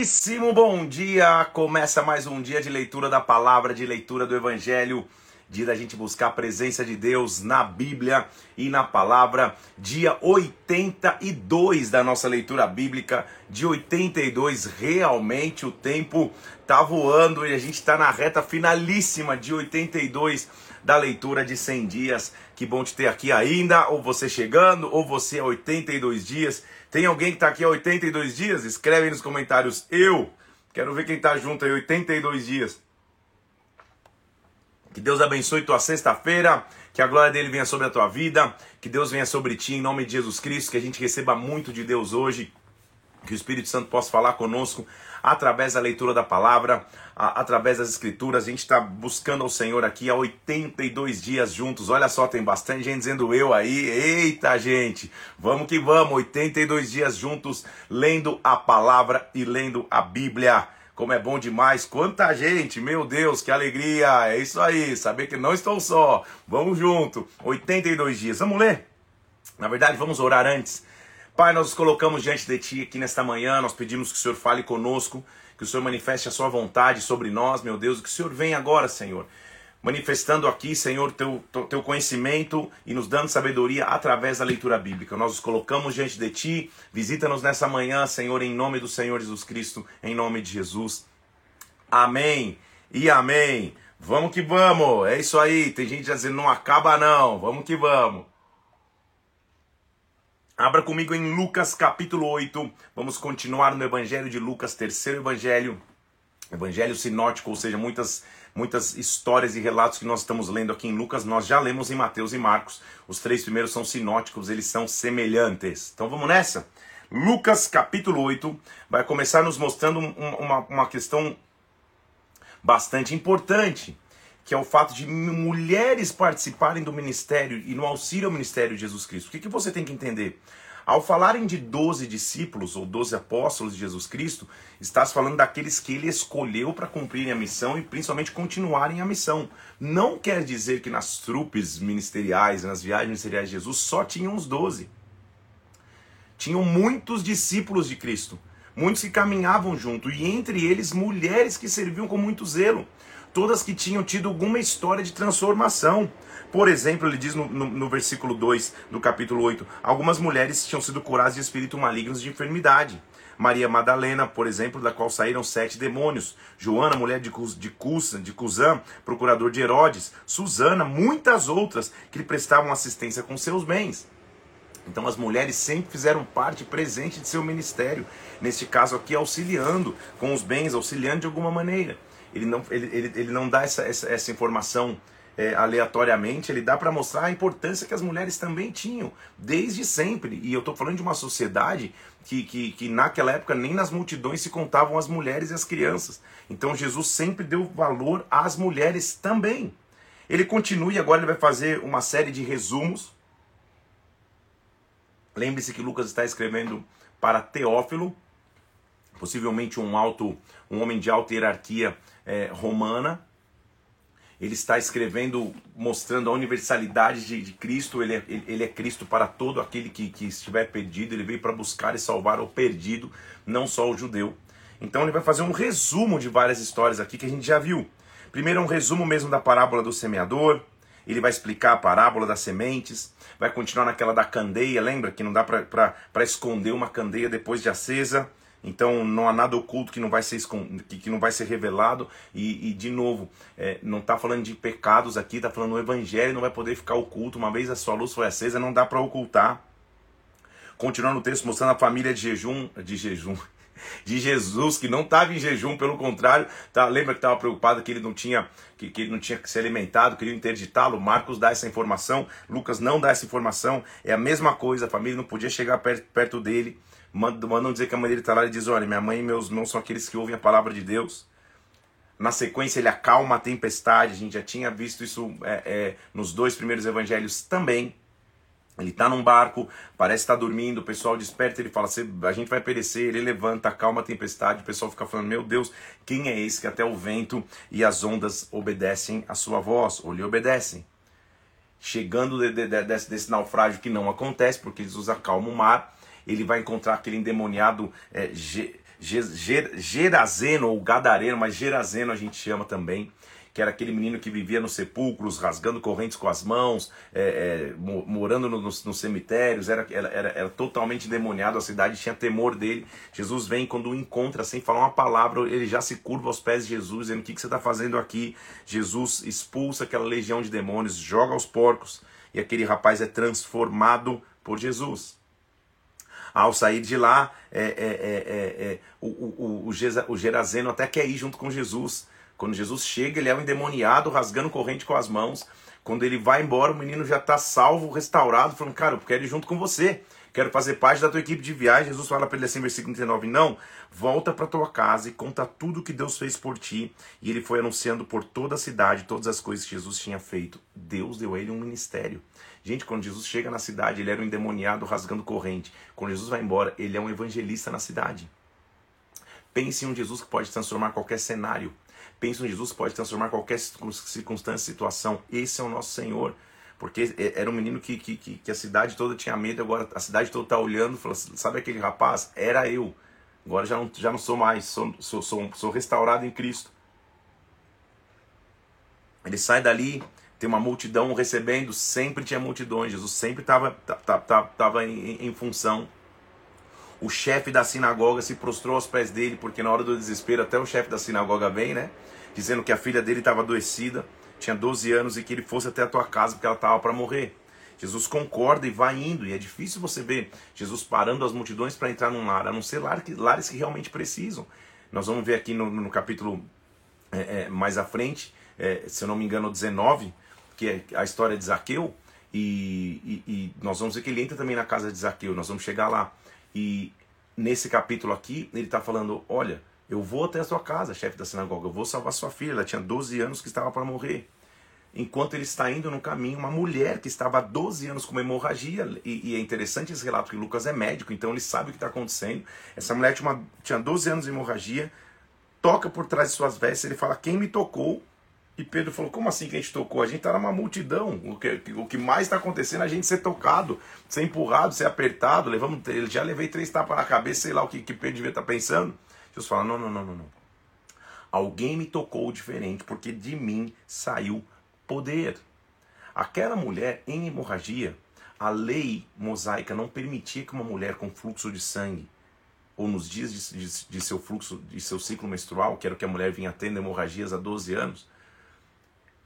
Muitíssimo bom dia! Começa mais um dia de leitura da palavra, de leitura do Evangelho, dia da gente buscar a presença de Deus na Bíblia e na palavra. Dia 82 da nossa leitura bíblica, de 82, realmente o tempo tá voando e a gente está na reta finalíssima de 82 da leitura de 100 dias. Que bom te ter aqui ainda, ou você chegando, ou você há 82 dias. Tem alguém que está aqui há 82 dias? Escreve aí nos comentários. Eu. Quero ver quem está junto aí 82 dias. Que Deus abençoe tua sexta-feira. Que a glória dele venha sobre a tua vida. Que Deus venha sobre ti em nome de Jesus Cristo. Que a gente receba muito de Deus hoje. Que o Espírito Santo possa falar conosco através da leitura da palavra, a, através das escrituras. A gente está buscando ao Senhor aqui há 82 dias juntos. Olha só, tem bastante gente dizendo eu aí. Eita, gente, vamos que vamos. 82 dias juntos, lendo a palavra e lendo a Bíblia. Como é bom demais, quanta gente, meu Deus, que alegria! É isso aí, saber que não estou só. Vamos junto, 82 dias. Vamos ler? Na verdade, vamos orar antes. Pai, nós nos colocamos diante de Ti aqui nesta manhã, nós pedimos que o Senhor fale conosco, que o Senhor manifeste a Sua vontade sobre nós, meu Deus, que o Senhor venha agora, Senhor, manifestando aqui, Senhor, teu, teu conhecimento e nos dando sabedoria através da leitura bíblica. Nós nos colocamos diante de Ti, visita-nos nessa manhã, Senhor, em nome do Senhor Jesus Cristo, em nome de Jesus. Amém e amém. Vamos que vamos, é isso aí. Tem gente dizendo não acaba não, vamos que vamos. Abra comigo em Lucas capítulo 8. Vamos continuar no Evangelho de Lucas, terceiro Evangelho. Evangelho sinótico, ou seja, muitas, muitas histórias e relatos que nós estamos lendo aqui em Lucas, nós já lemos em Mateus e Marcos. Os três primeiros são sinóticos, eles são semelhantes. Então vamos nessa? Lucas capítulo 8 vai começar nos mostrando uma, uma questão bastante importante que é o fato de mulheres participarem do ministério e no auxílio ao ministério de Jesus Cristo. O que, que você tem que entender? Ao falarem de 12 discípulos ou 12 apóstolos de Jesus Cristo, estás falando daqueles que ele escolheu para cumprirem a missão e principalmente continuarem a missão. Não quer dizer que nas trupes ministeriais, nas viagens ministeriais de Jesus, só tinham os 12. Tinham muitos discípulos de Cristo, muitos que caminhavam junto, e entre eles mulheres que serviam com muito zelo todas que tinham tido alguma história de transformação. Por exemplo, ele diz no, no, no, versículo 2 do capítulo 8: algumas mulheres tinham sido curadas de espírito malignos de enfermidade. Maria Madalena, por exemplo, da qual saíram sete demônios. Joana, mulher de, de, Cusa, de Cusã, procurador de Herodes. Susana, muitas outras que lhe prestavam assistência com seus bens. Então as mulheres sempre fizeram parte presente de seu ministério. Neste caso aqui, auxiliando com os bens, auxiliando de alguma maneira ele não, ele, ele, ele não dá essa, essa, essa informação é, aleatoriamente, ele dá para mostrar a importância que as mulheres também tinham, desde sempre. E eu estou falando de uma sociedade que, que, que naquela época nem nas multidões se contavam as mulheres e as crianças. Então Jesus sempre deu valor às mulheres também. Ele continua e agora ele vai fazer uma série de resumos. Lembre-se que Lucas está escrevendo para Teófilo, possivelmente um alto, um homem de alta hierarquia é, romana. Ele está escrevendo, mostrando a universalidade de, de Cristo. Ele é, ele, ele é, Cristo para todo aquele que, que estiver perdido. Ele veio para buscar e salvar o perdido, não só o judeu. Então ele vai fazer um resumo de várias histórias aqui que a gente já viu. Primeiro, um resumo mesmo da parábola do semeador. Ele vai explicar a parábola das sementes. Vai continuar naquela da candeia. Lembra que não dá para esconder uma candeia depois de acesa. Então não há nada oculto que não vai ser, que não vai ser revelado. E, e de novo, é, não está falando de pecados aqui, está falando o evangelho não vai poder ficar oculto. Uma vez a sua luz foi acesa, não dá para ocultar. Continuando o texto mostrando a família de jejum, de jejum, de Jesus, que não estava em jejum, pelo contrário, tá, lembra que estava preocupado que ele não tinha que, que ele não tinha ser alimentado, queria interditá-lo. Marcos dá essa informação, Lucas não dá essa informação. É a mesma coisa, a família não podia chegar perto, perto dele mandam dizer que a mãe dele está lá e diz: Olha, minha mãe e meus irmãos são aqueles que ouvem a palavra de Deus. Na sequência, ele acalma a tempestade. A gente já tinha visto isso é, é, nos dois primeiros evangelhos também. Ele está num barco, parece estar tá dormindo, o pessoal desperta, ele fala, a gente vai perecer, ele levanta, acalma a tempestade, o pessoal fica falando, meu Deus, quem é esse que até o vento e as ondas obedecem a sua voz, ou lhe obedecem? Chegando de, de, de, desse, desse naufrágio que não acontece, porque Jesus acalma o mar, ele vai encontrar aquele endemoniado é, Gerazeno, ou Gadareno, mas Gerazeno a gente chama também que era aquele menino que vivia nos sepulcros, rasgando correntes com as mãos, é, é, morando no, nos, nos, cemitérios, era, era, era, totalmente demoniado, a cidade tinha temor dele. Jesus vem, quando o encontra, sem falar uma palavra, ele já se curva aos pés de Jesus, dizendo: O que, que você está fazendo aqui? Jesus expulsa aquela legião de demônios, joga aos porcos, e aquele rapaz é transformado por Jesus. Ao sair de lá, é, é, é, é, é o, o, o, o Gerazeno até quer ir junto com Jesus. Quando Jesus chega, ele é um endemoniado, rasgando corrente com as mãos. Quando ele vai embora, o menino já está salvo, restaurado, falando, cara, eu quero ir junto com você. Quero fazer parte da tua equipe de viagem. Jesus fala para ele assim, versículo 39, não, volta para tua casa e conta tudo que Deus fez por ti. E ele foi anunciando por toda a cidade todas as coisas que Jesus tinha feito. Deus deu a ele um ministério. Gente, quando Jesus chega na cidade, ele era um endemoniado rasgando corrente. Quando Jesus vai embora, ele é um evangelista na cidade. Pense em um Jesus que pode transformar qualquer cenário. Pense em Jesus que pode transformar qualquer circunstância, situação. Esse é o nosso Senhor. Porque é, era um menino que, que, que a cidade toda tinha medo, agora a cidade toda está olhando falou assim, sabe aquele rapaz? Era eu. Agora já não, já não sou mais, sou, sou, sou, sou restaurado em Cristo. Ele sai dali, tem uma multidão recebendo, sempre tinha multidões, Jesus sempre estava tava em, em função. O chefe da sinagoga se prostrou aos pés dele, porque na hora do desespero até o chefe da sinagoga vem, né? Dizendo que a filha dele estava adoecida, tinha 12 anos e que ele fosse até a tua casa porque ela estava para morrer. Jesus concorda e vai indo, e é difícil você ver Jesus parando as multidões para entrar num lar, a não ser lares que, lares que realmente precisam. Nós vamos ver aqui no, no capítulo é, é, mais à frente, é, se eu não me engano, 19, que é a história de Zaqueu, e, e, e, nós vamos ver que ele entra também na casa de Zaqueu, nós vamos chegar lá. E nesse capítulo aqui, ele está falando: Olha, eu vou até a sua casa, chefe da sinagoga, eu vou salvar sua filha, ela tinha 12 anos que estava para morrer. Enquanto ele está indo no caminho, uma mulher que estava há 12 anos com uma hemorragia, e, e, é interessante esse relato que Lucas é médico, então ele sabe o que está acontecendo. Essa mulher tinha, uma, tinha 12 anos de hemorragia, toca por trás de suas vestes, ele fala: Quem me tocou? E Pedro falou: Como assim que a gente tocou? A gente está numa multidão. O que, o que mais está acontecendo é a gente ser tocado, ser empurrado, ser apertado. Levamos, já levei três tapas na cabeça, sei lá o que, que Pedro devia estar tá pensando. Jesus fala: Não, não, não, não, não. Alguém me tocou diferente, porque de mim saiu poder. Aquela mulher em hemorragia, a lei mosaica não permitia que uma mulher com fluxo de sangue ou nos dias de, de, de, seu fluxo, de seu ciclo menstrual, que era o que a mulher vinha tendo hemorragias há 12 anos,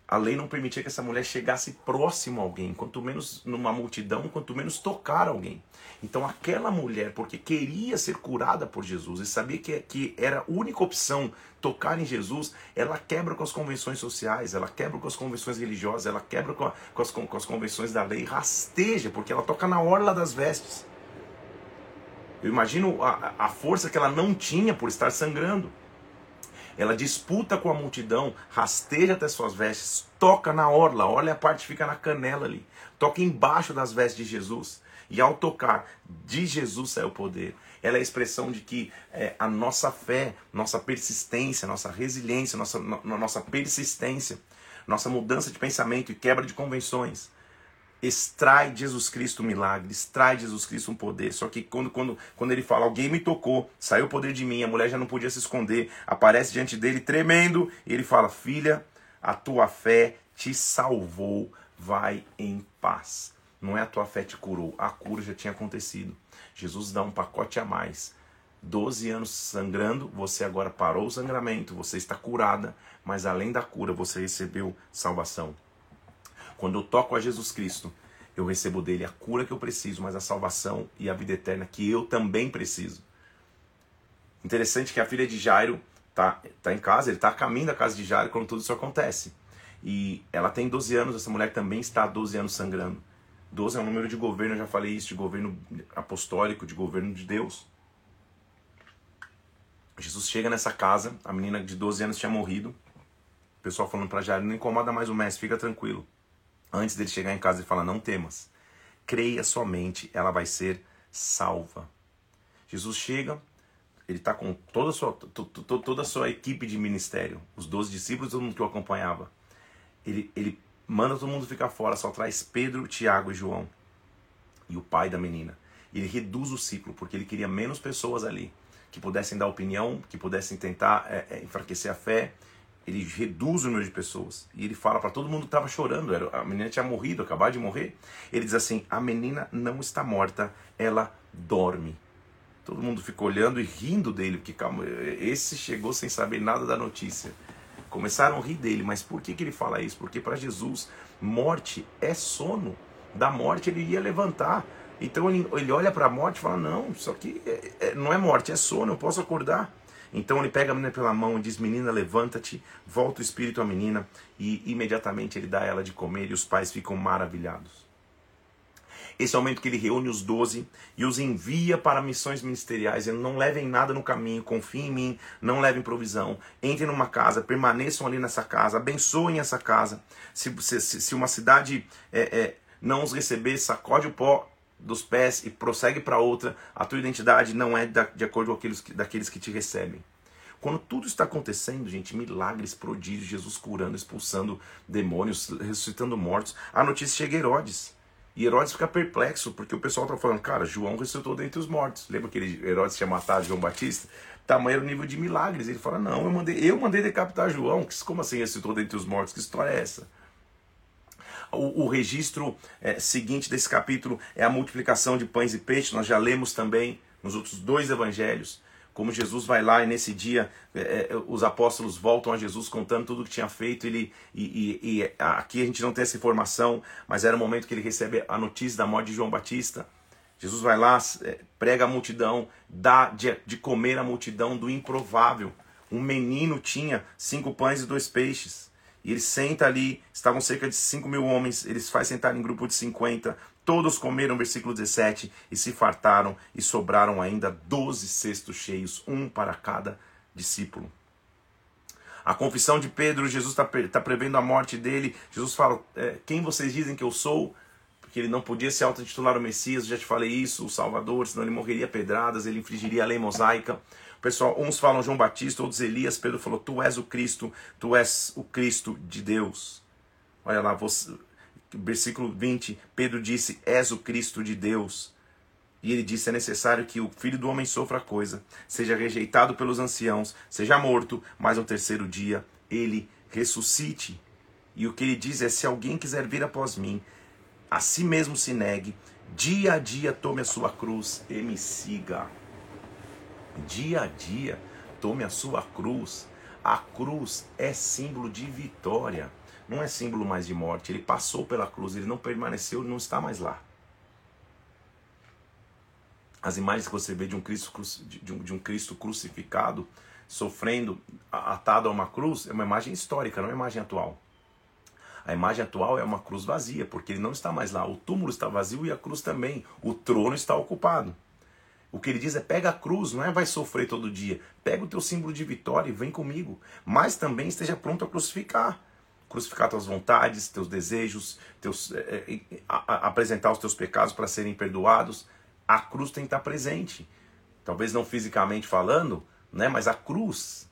a lei não permitia que essa mulher chegasse próximo a alguém, quanto menos numa multidão, quanto menos tocar alguém. Então aquela mulher, porque queria ser curada por Jesus e sabia que, que era a única opção tocar em Jesus, ela quebra com as convenções sociais, ela quebra com as convenções religiosas, ela quebra com, a, com, as, com as convenções da lei, rasteja, porque ela toca na orla das vestes. Eu imagino a, a força que ela não tinha por estar sangrando. Ela disputa com a multidão, rasteja até suas vestes, toca na orla, olha a parte fica na canela ali, toca embaixo das vestes de Jesus. E ao tocar de Jesus sai o poder. Ela é a expressão de que é, a nossa fé, nossa persistência, nossa resiliência, nossa, no, nossa persistência, nossa mudança de pensamento e quebra de convenções extrai de Jesus Cristo um milagre, extrai de Jesus Cristo um poder. Só que quando, quando, quando ele fala, alguém me tocou, saiu o poder de mim, a mulher já não podia se esconder, aparece diante dele tremendo, e ele fala: Filha, a tua fé te salvou, vai em paz. Não é a tua fé te curou, a cura já tinha acontecido. Jesus dá um pacote a mais. 12 anos sangrando, você agora parou o sangramento, você está curada, mas além da cura, você recebeu salvação. Quando eu toco a Jesus Cristo, eu recebo dele a cura que eu preciso, mas a salvação e a vida eterna que eu também preciso. Interessante que a filha de Jairo tá, tá em casa, ele está a caminho da casa de Jairo quando tudo isso acontece. E ela tem 12 anos, essa mulher também está há 12 anos sangrando. 12 é um número de governo, eu já falei isso, de governo apostólico, de governo de Deus. Jesus chega nessa casa, a menina de 12 anos tinha morrido. O pessoal falando para Jairo, não incomoda mais o mestre, fica tranquilo antes dele chegar em casa e falar: Não temas, creia somente, ela vai ser salva. Jesus chega, ele está com toda a, sua, toda a sua equipe de ministério, os doze discípulos, todo mundo que o acompanhava. Ele, ele manda todo mundo ficar fora, só traz Pedro, Tiago e João e o pai da menina. Ele reduz o ciclo, porque ele queria menos pessoas ali que pudessem dar opinião, que pudessem tentar é, é, enfraquecer a fé. Ele reduz o número de pessoas. E ele fala para todo mundo que estava chorando. Era, a menina tinha morrido, acabado de morrer. Ele diz assim: A menina não está morta, ela dorme. Todo mundo ficou olhando e rindo dele, porque calma, esse chegou sem saber nada da notícia. Começaram a rir dele, mas por que, que ele fala isso? Porque para Jesus, morte é sono. Da morte ele ia levantar. Então ele, ele olha para a morte e fala: Não, isso aqui é, é, não é morte, é sono, eu posso acordar. Então ele pega a menina pela mão e diz: Menina, levanta-te, volta o espírito à menina, e imediatamente ele dá ela de comer, e os pais ficam maravilhados. Esse é o momento que ele reúne os doze e os envia para missões ministeriais. Ele não levem nada no caminho, confiem em mim, não levem provisão. Entrem numa casa, permaneçam ali nessa casa, abençoem essa casa. Se, se, se uma cidade é, é, não os receber, sacode o pó dos pés e prossegue para outra. A tua identidade não é da, de acordo com aqueles, daqueles que te recebem. Quando tudo está acontecendo, gente, milagres, prodígios, Jesus curando, expulsando demônios, ressuscitando mortos, a notícia chega a Herodes. E Herodes fica perplexo, porque o pessoal está falando, cara, João ressuscitou dentre os mortos. Lembra que Herodes tinha matado João Batista? Tamanho era o nível de milagres. Ele fala, não, eu mandei, eu mandei decapitar João. Como assim ressuscitou dentre os mortos? Que história é essa? O, o registro é, seguinte desse capítulo é a multiplicação de pães e peixes. Nós já lemos também nos outros dois evangelhos como Jesus vai lá e nesse dia é, é, os apóstolos voltam a Jesus contando tudo o que tinha feito. Ele, e, e, e, aqui a gente não tem essa informação, mas era o momento que ele recebe a notícia da morte de João Batista. Jesus vai lá, é, prega a multidão, dá de, de comer a multidão do improvável. Um menino tinha cinco pães e dois peixes. E ele senta ali, estavam cerca de 5 mil homens, eles faz sentar em grupo de 50, Todos comeram, versículo 17, e se fartaram, e sobraram ainda doze cestos cheios, um para cada discípulo. A confissão de Pedro, Jesus está tá prevendo a morte dele. Jesus fala: é, Quem vocês dizem que eu sou? Porque ele não podia se auto-intitular o Messias, já te falei isso, o Salvador, senão ele morreria pedradas, ele infringiria a lei mosaica. Pessoal, uns falam João Batista, outros Elias. Pedro falou: Tu és o Cristo, tu és o Cristo de Deus. Olha lá, você, versículo 20, Pedro disse: És o Cristo de Deus. E ele disse: É necessário que o filho do homem sofra coisa, seja rejeitado pelos anciãos, seja morto, mas no terceiro dia ele ressuscite. E o que ele diz é: Se alguém quiser vir após mim, a si mesmo se negue, dia a dia tome a sua cruz e me siga. Dia a dia tome a sua cruz. A cruz é símbolo de vitória não é símbolo mais de morte. Ele passou pela cruz, ele não permaneceu, ele não está mais lá. As imagens que você vê de um Cristo, de um, de um Cristo crucificado, sofrendo, atado a uma cruz, é uma imagem histórica, não é uma imagem atual. A imagem atual é uma cruz vazia, porque ele não está mais lá. O túmulo está vazio e a cruz também. O trono está ocupado. O que ele diz é: pega a cruz, não é vai sofrer todo dia. Pega o teu símbolo de vitória e vem comigo. Mas também esteja pronto a crucificar crucificar tuas vontades, teus desejos, teus, é, é, a, a, apresentar os teus pecados para serem perdoados. A cruz tem que estar presente. Talvez não fisicamente falando, né, mas a cruz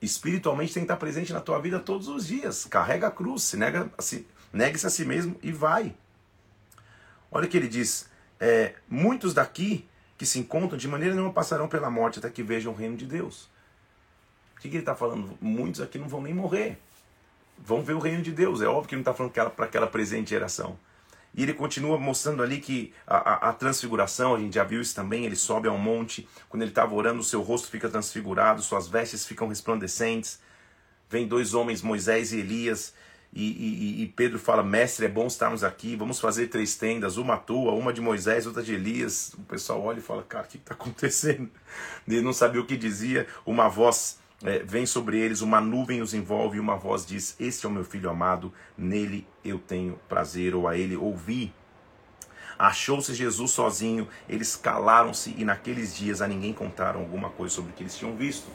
espiritualmente tem que estar presente na tua vida todos os dias. Carrega a cruz, se nega, se, negue-se a si mesmo e vai. Olha o que ele diz: é, muitos daqui que se encontram de maneira nenhuma passarão pela morte até que vejam o reino de Deus. O que, que ele está falando? Muitos aqui não vão nem morrer vão ver o reino de Deus. É óbvio que ele não está falando para aquela presente geração. E ele continua mostrando ali que a, a, a, transfiguração, a gente já viu isso também, ele sobe ao monte, quando ele estava orando, o seu rosto fica transfigurado, suas vestes ficam resplandecentes. Vem dois homens, Moisés e Elias, e, e, e, Pedro fala: Mestre, é bom estarmos aqui, vamos fazer três tendas, uma tua, uma de Moisés, outra de Elias. O pessoal olha e fala: Cara, o que está acontecendo? Ele não sabia o que dizia, uma voz é, vem sobre eles, uma nuvem os envolve e uma voz diz: Este é o meu filho amado, nele eu tenho prazer, ou a ele ouvi. Achou-se Jesus sozinho, eles calaram-se e naqueles dias a ninguém contaram alguma coisa sobre o que eles tinham visto.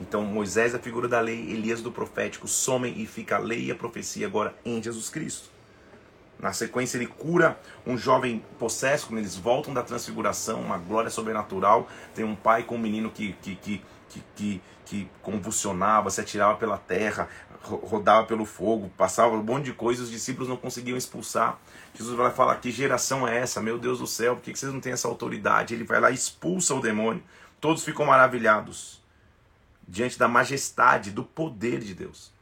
Então Moisés, a figura da lei, Elias do profético, somem e fica a lei e a profecia agora em Jesus Cristo. Na sequência, ele cura um jovem possesso, quando eles voltam da transfiguração, uma glória sobrenatural. Tem um pai com um menino que, que, que, que, que convulsionava, se atirava pela terra, rodava pelo fogo, passava um monte de coisas, os discípulos não conseguiam expulsar. Jesus vai falar: Que geração é essa? Meu Deus do céu, por que vocês não têm essa autoridade? Ele vai lá e expulsa o demônio. Todos ficam maravilhados diante da majestade, do poder de Deus.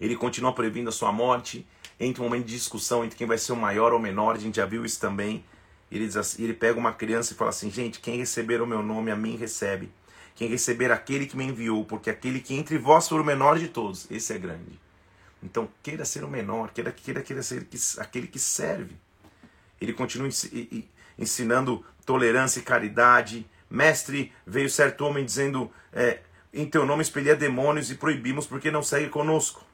Ele continua previndo a sua morte, entra um momento de discussão entre quem vai ser o maior ou o menor, a gente já viu isso também. Ele, assim, ele pega uma criança e fala assim: gente, quem receber o meu nome, a mim recebe. Quem receber aquele que me enviou, porque aquele que entre vós for o menor de todos, esse é grande. Então, queira ser o menor, queira, queira, queira ser aquele que serve. Ele continua ensinando tolerância e caridade. Mestre, veio certo homem dizendo: é, Em teu nome expelia demônios e proibimos porque não segue conosco.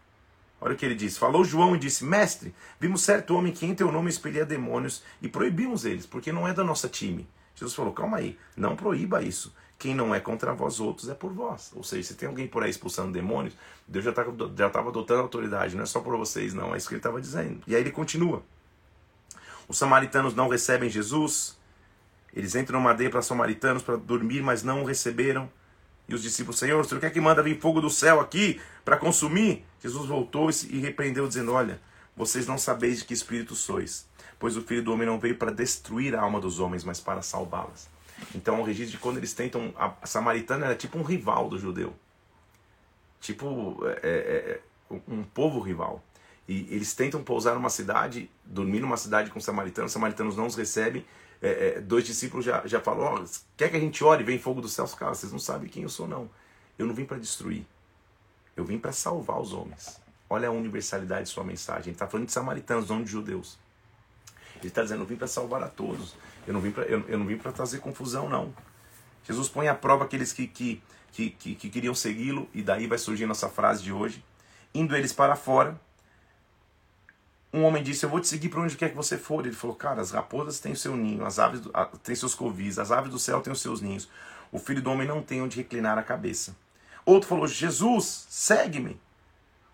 Olha o que ele diz. Falou João e disse: Mestre, vimos certo homem que em teu nome expelia demônios e proibimos eles, porque não é da nossa time. Jesus falou: Calma aí, não proíba isso. Quem não é contra vós outros é por vós. Ou seja, se tem alguém por aí expulsando demônios, Deus já estava já adotando autoridade, não é só por vocês, não. É isso que ele estava dizendo. E aí ele continua. Os samaritanos não recebem Jesus. Eles entram numa aldeia para samaritanos para dormir, mas não o receberam. E os discípulos, Senhor, o Senhor quer que manda vir fogo do céu aqui para consumir? Jesus voltou e repreendeu, dizendo: Olha, vocês não sabeis de que espírito sois, pois o Filho do Homem não veio para destruir a alma dos homens, mas para salvá-las. Então, o registro de quando eles tentam. A samaritana era tipo um rival do judeu. Tipo é, é, é, um povo rival. E eles tentam pousar numa cidade, dormir numa cidade com samaritanos, os samaritanos não os recebem. É, é, dois discípulos já, já falaram: oh, quer que a gente ore? Vem fogo dos céus? Cara, vocês não sabem quem eu sou, não. Eu não vim para destruir. Eu vim para salvar os homens. Olha a universalidade de sua mensagem. Ele está falando de samaritanos, não de judeus. Ele está dizendo: eu vim para salvar a todos. Eu não vim para eu, eu, não vim trazer confusão, não. Jesus põe à prova aqueles que, que, que, que, que queriam segui-lo, e daí vai surgir nossa frase de hoje. Indo eles para fora, um homem disse: Eu vou te seguir para onde quer que você for. Ele falou: Cara, as raposas têm seu ninho, as aves do, têm seus covis, as aves do céu têm os seus ninhos. O filho do homem não tem onde reclinar a cabeça. Outro falou: Jesus, segue-me.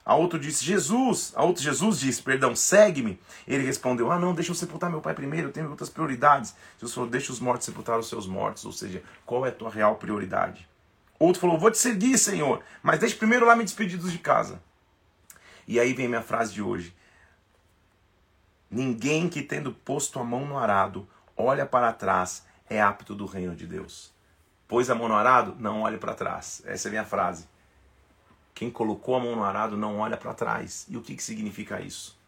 A outro disse, Jesus, a outro Jesus disse, perdão, segue-me. Ele respondeu, ah não, deixa eu sepultar meu pai primeiro, eu tenho outras prioridades. Jesus falou, deixa os mortos sepultar os seus mortos, ou seja, qual é a tua real prioridade? Outro falou, vou te seguir, Senhor, mas deixa primeiro lá me despedir de casa. E aí vem minha frase de hoje. Ninguém que tendo posto a mão no arado, olha para trás, é apto do reino de Deus. Pôs a mão no arado, não olhe para trás. Essa é a minha frase. Quem colocou a mão no arado não olha para trás. E o que, que significa isso?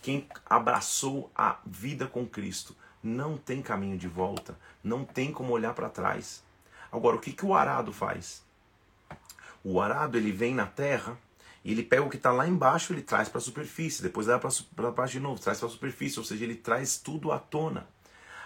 Quem abraçou a vida com Cristo não tem caminho de volta, não tem como olhar para trás. Agora, o que, que o arado faz? O arado ele vem na terra e ele pega o que está lá embaixo, ele traz para a superfície, depois leva para baixo de novo, traz para a superfície, ou seja, ele traz tudo à tona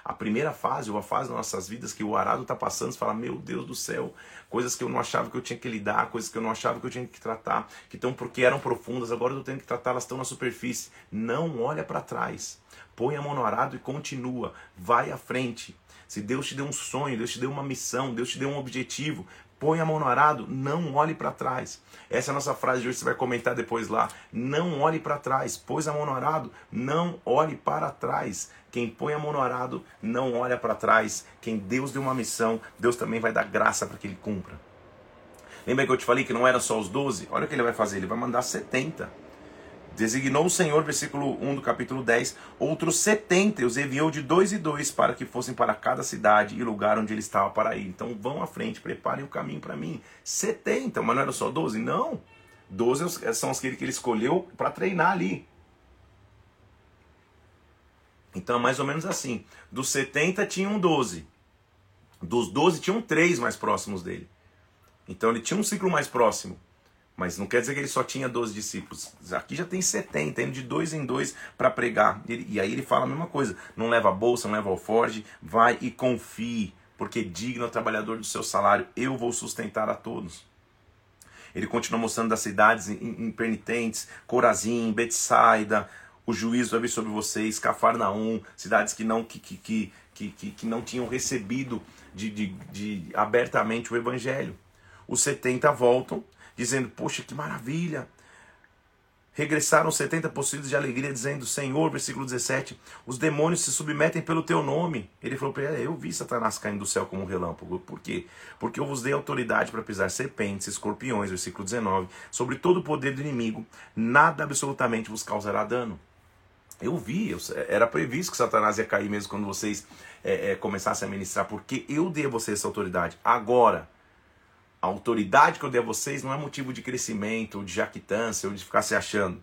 a primeira fase, ou a fase das nossas vidas que o arado está passando, você fala, meu Deus do céu, coisas que eu não achava que eu tinha que lidar, coisas que eu não achava que eu tinha que tratar, que estão porque eram profundas, agora eu tenho que tratar, elas estão na superfície. Não olha para trás. Põe a mão no arado e continua. Vai à frente. Se Deus te deu um sonho, Deus te deu uma missão, Deus te deu um objetivo, põe a mão no arado, não olhe para trás. Essa é a nossa frase de hoje, você vai comentar depois lá. Não olhe para trás. Pôs a mão no arado, não olhe para trás. Quem põe a mão no arado não olha para trás. Quem Deus deu uma missão, Deus também vai dar graça para que ele cumpra. Lembra que eu te falei que não eram só os 12? Olha o que ele vai fazer, ele vai mandar 70. Designou o Senhor, versículo 1 do capítulo 10, outros 70 os enviou de dois e dois para que fossem para cada cidade e lugar onde ele estava para ir. Então vão à frente, preparem o caminho para mim. 70, mas não era só 12? Não. 12 são aqueles que ele escolheu para treinar ali. Então é mais ou menos assim. Dos 70 tinham 12. Dos 12 tinham 3 mais próximos dele. Então ele tinha um ciclo mais próximo. Mas não quer dizer que ele só tinha 12 discípulos. Aqui já tem 70, indo de dois em dois para pregar. E aí ele fala a mesma coisa: não leva a bolsa, não leva alforge, vai e confie, porque digno é o trabalhador do seu salário, eu vou sustentar a todos. Ele continua mostrando das cidades impenitentes, Corazim, Betsaida, o juízo vai vir sobre vocês, Cafarnaum, cidades que não, que, que, que, que, que não tinham recebido de, de, de abertamente o evangelho. Os 70 voltam dizendo: Poxa, que maravilha! Regressaram 70 possuídos de alegria, dizendo: Senhor, versículo 17: Os demônios se submetem pelo teu nome. Ele falou ele: Eu vi Satanás caindo do céu como um relâmpago. Por quê? Porque eu vos dei autoridade para pisar serpentes, escorpiões, versículo 19, sobre todo o poder do inimigo, nada absolutamente vos causará dano. Eu vi, eu, era previsto que Satanás ia cair mesmo quando vocês é, é, começassem a ministrar, porque eu dei a vocês essa autoridade. Agora, a autoridade que eu dei a vocês não é motivo de crescimento, ou de jactância, ou de ficar se achando.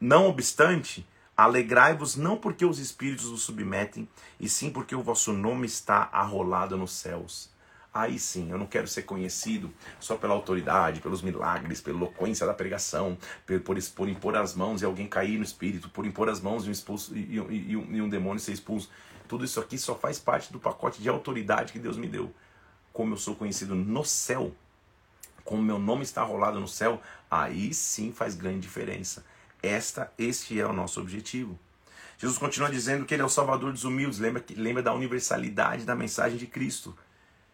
Não obstante, alegrai-vos não porque os espíritos os submetem, e sim porque o vosso nome está arrolado nos céus. Aí sim, eu não quero ser conhecido só pela autoridade, pelos milagres, pela eloquência da pregação, por, por, por impor as mãos e alguém cair no espírito, por impor as mãos e um, expulso, e, e, e, um, um demônio ser expulso. Tudo isso aqui só faz parte do pacote de autoridade que Deus me deu. Como eu sou conhecido no céu, como meu nome está rolado no céu, aí sim faz grande diferença. Esta, este é o nosso objetivo. Jesus continua dizendo que ele é o salvador dos humildes. Lembra, lembra da universalidade da mensagem de Cristo.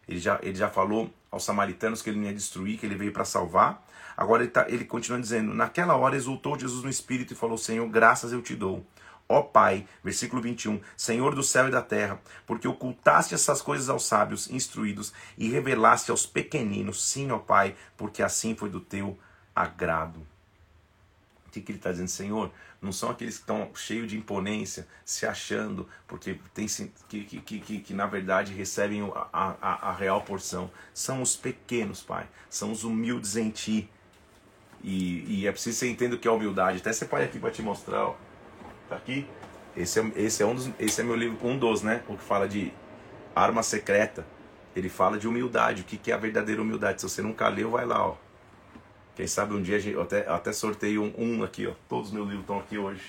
Ele já, ele já falou aos samaritanos que ele não ia destruir, que ele veio para salvar. Agora ele, tá, ele continua dizendo: Naquela hora exultou Jesus no espírito e falou: Senhor, graças eu te dou. Ó Pai, versículo 21, Senhor do céu e da terra, porque ocultaste essas coisas aos sábios instruídos e revelaste aos pequeninos, sim, ó Pai, porque assim foi do teu agrado. O que, que ele está dizendo, Senhor? Não são aqueles que estão cheios de imponência, se achando, porque tem que, que, que, que na verdade recebem a, a, a real porção. São os pequenos, Pai. São os humildes em Ti. E, e é preciso que você entenda o que é humildade. Até você pode aqui para te mostrar. Ó. Tá aqui. Esse é, esse é um dos, esse é meu livro, um dos, né? O que fala de arma secreta. Ele fala de humildade. O que, que é a verdadeira humildade? Se você nunca leu, vai lá, ó. Quem sabe um dia eu até, até sorteio um, um, aqui, ó. Todos os meus livros estão aqui hoje,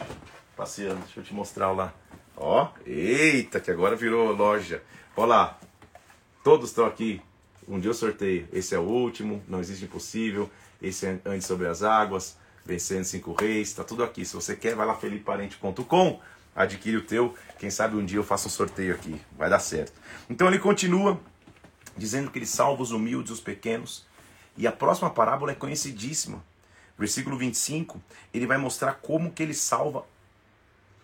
passeando. Deixa eu te mostrar lá. Ó, eita, que agora virou loja. Olha lá, todos estão aqui. Um dia eu sorteio. Esse é o último, não existe impossível. Esse é Antes sobre as Águas, Vencendo Cinco Reis, tá tudo aqui. Se você quer, vai lá felipeparente.com, adquire o teu. Quem sabe um dia eu faço um sorteio aqui, vai dar certo. Então ele continua dizendo que ele salva os humildes, os pequenos e a próxima parábola é conhecidíssima. Versículo 25, ele vai mostrar como que ele salva,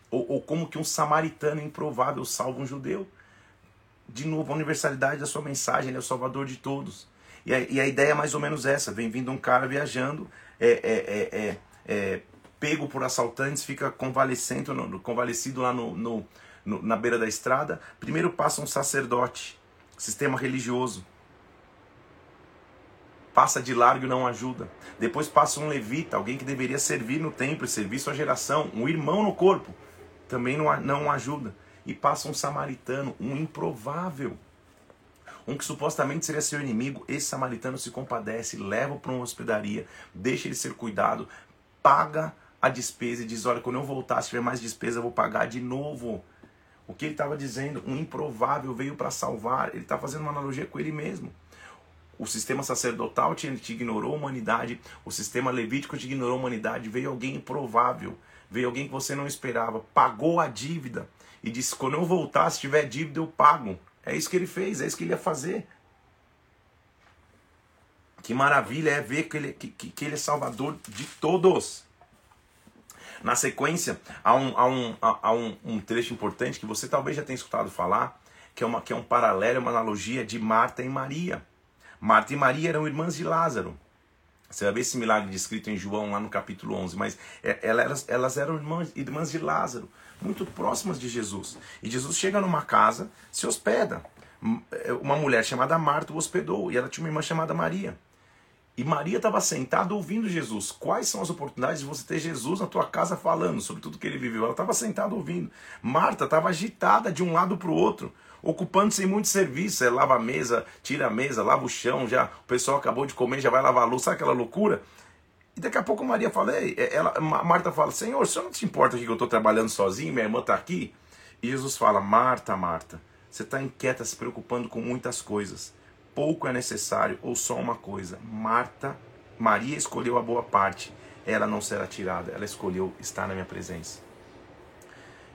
ou, ou como que um samaritano improvável salva um judeu. De novo, a universalidade da sua mensagem, ele é o salvador de todos. E a, e a ideia é mais ou menos essa: vem vindo um cara viajando, é, é, é, é pego por assaltantes, fica convalescendo, no, convalescido lá no, no, no, na beira da estrada. Primeiro passa um sacerdote, sistema religioso passa de largo e não ajuda. Depois passa um levita, alguém que deveria servir no templo servir sua geração, um irmão no corpo, também não, não ajuda. E passa um samaritano, um improvável, um que supostamente seria seu inimigo. Esse samaritano se compadece, leva para uma hospedaria, deixa ele ser cuidado, paga a despesa e diz: Olha, quando eu voltar, se tiver mais despesa, eu vou pagar de novo. O que ele estava dizendo? Um improvável veio para salvar. Ele está fazendo uma analogia com ele mesmo. O sistema sacerdotal te, ignorou a humanidade, o sistema levítico te ignorou a humanidade, veio alguém improvável, veio alguém que você não esperava, pagou a dívida e disse: quando eu voltar, se tiver dívida, eu pago. É isso que ele fez, é isso que ele ia fazer. Que maravilha é ver que ele, que, que ele é salvador de todos. Na sequência, há, um, há, um, há um, um trecho importante que você talvez já tenha escutado falar, que é, uma, que é um paralelo, uma analogia de Marta e Maria. Marta e Maria eram irmãs de Lázaro. Você vai ver esse milagre descrito em João lá no capítulo 11. Mas é, elas, elas eram irmãs, irmãs de Lázaro, muito próximas de Jesus. E Jesus chega numa casa, se hospeda. É, uma mulher chamada Marta o hospedou e ela tinha uma irmã chamada Maria. E Maria estava sentada ouvindo Jesus. Quais são as oportunidades de você ter Jesus na tua casa falando sobre tudo que ele viveu? Ela estava sentada ouvindo. Marta estava agitada de um lado para o outro ocupando-se em muito serviço. É lava a mesa, tira a mesa, lava o chão, já o pessoal acabou de comer, já vai lavar a luz, sabe aquela loucura? E daqui a pouco Maria fala, é, ela, Marta fala, Senhor, o senhor não te importa que eu estou trabalhando sozinho, minha irmã está aqui? E Jesus fala, Marta, Marta, você está inquieta, se preocupando com muitas coisas. Pouco é necessário, ou só uma coisa. Marta, Maria escolheu a boa parte, ela não será tirada, ela escolheu estar na minha presença.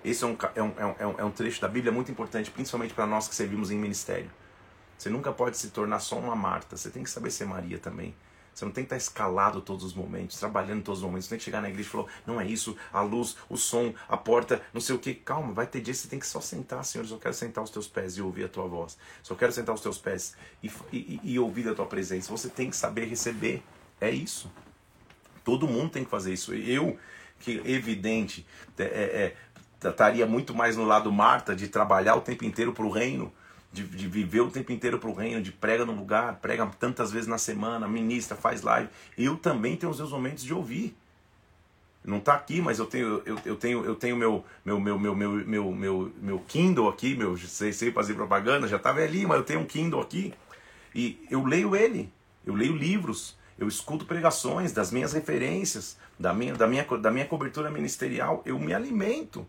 Esse é um, é um, é um, é um trecho da Bíblia muito importante, principalmente para nós que servimos em ministério. Você nunca pode se tornar só uma Marta, você tem que saber ser Maria também. Você não tem que estar escalado todos os momentos, trabalhando todos os momentos. Você tem que chegar na igreja e falar: não é isso, a luz, o som, a porta, não sei o que. Calma, vai ter dia que você tem que só sentar, Senhor. Eu só quero sentar os teus pés e ouvir a tua voz. Só quero sentar os teus pés e, e, e ouvir a tua presença. Você tem que saber receber. É isso. Todo mundo tem que fazer isso. Eu, que evidente, é, é, estaria muito mais no lado Marta, de trabalhar o tempo inteiro para o reino, de, de, viver o tempo inteiro para o reino, de prega no lugar, prega tantas vezes na semana, ministra, faz live. Eu também tenho os meus momentos de ouvir. Não está aqui, mas eu tenho, eu, eu tenho, eu tenho meu, meu, meu, meu, meu, meu, meu, meu Kindle aqui, meu, sei, sei fazer propaganda, já estava ali, mas eu tenho um Kindle aqui. E eu leio ele, eu leio livros, eu escuto pregações das minhas referências, da minha, da minha, da minha cobertura ministerial, eu me alimento.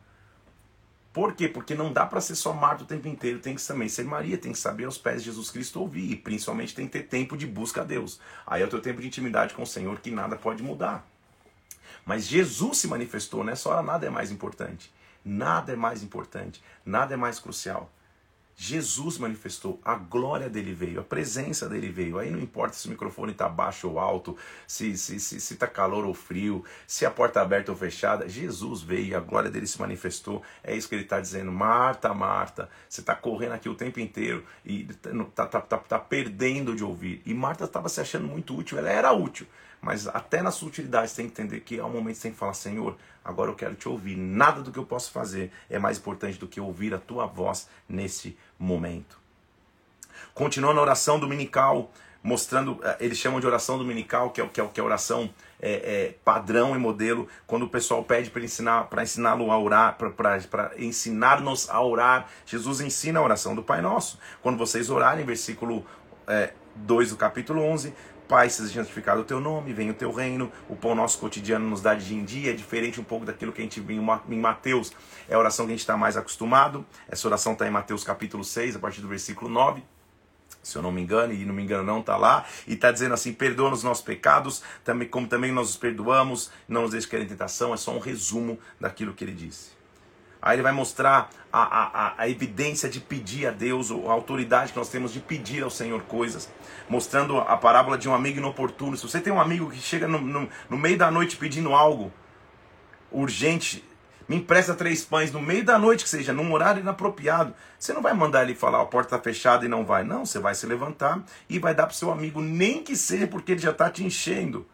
Por quê? Porque não dá para ser só Marta o tempo inteiro, tem que também ser Maria, tem que saber aos pés de Jesus Cristo ouvir, e principalmente tem que ter tempo de busca a Deus. Aí é o teu tempo de intimidade com o Senhor que nada pode mudar. Mas Jesus se manifestou, nessa hora nada é mais importante. Nada é mais importante, nada é mais crucial. Jesus manifestou, a glória dele veio, a presença dele veio. Aí não importa se o microfone está baixo ou alto, se está se, se, se tá calor ou frio, se a porta aberta ou fechada. Jesus veio, a glória dele se manifestou. É isso que ele está dizendo. Marta, Marta, você está correndo aqui o tempo inteiro e está tá, tá, tá perdendo de ouvir. E Marta estava se achando muito útil, ela era útil. Mas até na sutilidade você tem que entender que há um momento você tem que falar, Senhor, agora eu quero te ouvir. Nada do que eu posso fazer é mais importante do que ouvir a tua voz nesse momento. Continuando a oração dominical, mostrando, eh, eles chamam de oração dominical, que é, que é, que é oração é, é, padrão e modelo, quando o pessoal pede para ensinar, para ensiná-lo a orar, para ensinar-nos a orar, Jesus ensina a oração do Pai Nosso. Quando vocês orarem, versículo é, 2 do capítulo 11, Pai, seja santificado o teu nome, venha o teu reino, o pão nosso cotidiano nos dá de dia em dia, é diferente um pouco daquilo que a gente viu em Mateus, é a oração que a gente está mais acostumado, essa oração está em Mateus capítulo 6, a partir do versículo 9, se eu não me engano, e não me engano não, está lá, e está dizendo assim, perdoa os nossos pecados, também, como também nós os perdoamos, não nos deixe cair em tentação, é só um resumo daquilo que ele disse. Aí ele vai mostrar a, a, a evidência de pedir a Deus, a autoridade que nós temos de pedir ao Senhor coisas. Mostrando a parábola de um amigo inoportuno. Se você tem um amigo que chega no, no, no meio da noite pedindo algo urgente, me empresta três pães no meio da noite, que seja num horário inapropriado. Você não vai mandar ele falar, a porta está fechada e não vai. Não, você vai se levantar e vai dar para seu amigo, nem que seja porque ele já está te enchendo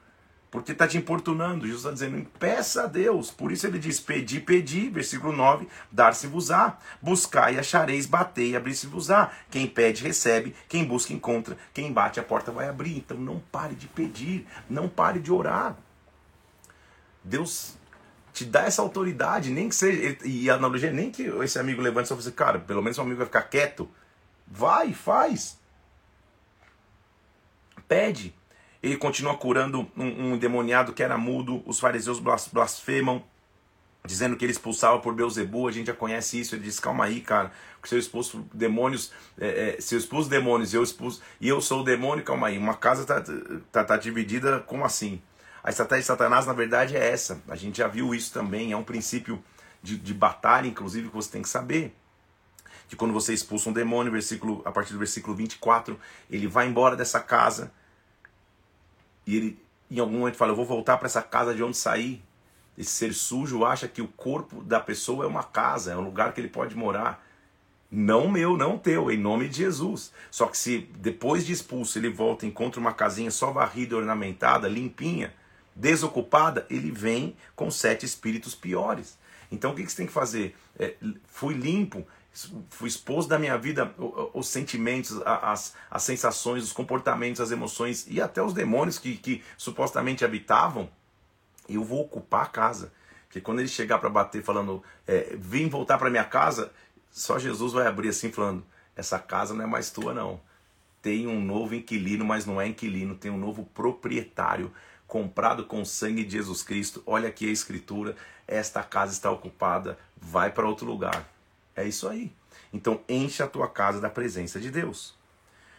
porque está te importunando. Jesus está dizendo, peça a Deus. Por isso ele diz, pedi, pedi, versículo 9, dar-se-vos-á, buscai, achareis, batei, e abrir-se-vos-á. Quem pede, recebe, quem busca, encontra, quem bate, a porta vai abrir. Então não pare de pedir, não pare de orar. Deus te dá essa autoridade, nem que seja, e a analogia, nem que esse amigo levante só você, cara, pelo menos o amigo vai ficar quieto. Vai, faz. Pede. Ele continua curando um, um endemoniado que era mudo. Os fariseus blasfemam, dizendo que ele expulsava por Beuzebu. A gente já conhece isso. Ele diz: calma aí, cara. Se eu expulso demônios, é, é, se eu expulso demônios eu expulso, e eu sou o demônio, calma aí. Uma casa está tá, tá dividida, como assim? A estratégia de Satanás, na verdade, é essa. A gente já viu isso também. É um princípio de, de batalha, inclusive, que você tem que saber que quando você expulsa um demônio, versículo, a partir do versículo 24, ele vai embora dessa casa, e ele, em algum momento, fala: Eu vou voltar para essa casa de onde saí. Esse ser sujo acha que o corpo da pessoa é uma casa, é um lugar que ele pode morar. Não meu, não teu, em nome de Jesus. Só que se depois de expulso ele volta e encontra uma casinha só varrida, ornamentada, limpinha, desocupada, ele vem com sete espíritos piores. Então o que você tem que fazer? É, fui limpo, fui exposto da minha vida os sentimentos, as, as sensações, os comportamentos, as emoções e até os demônios que, que supostamente habitavam, eu vou ocupar a casa. Porque quando ele chegar para bater falando, é, vim voltar para minha casa, só Jesus vai abrir assim falando, essa casa não é mais tua não. Tem um novo inquilino, mas não é inquilino, tem um novo proprietário comprado com o sangue de Jesus Cristo. Olha aqui a escritura, esta casa está ocupada, vai para outro lugar. É isso aí. Então enche a tua casa da presença de Deus.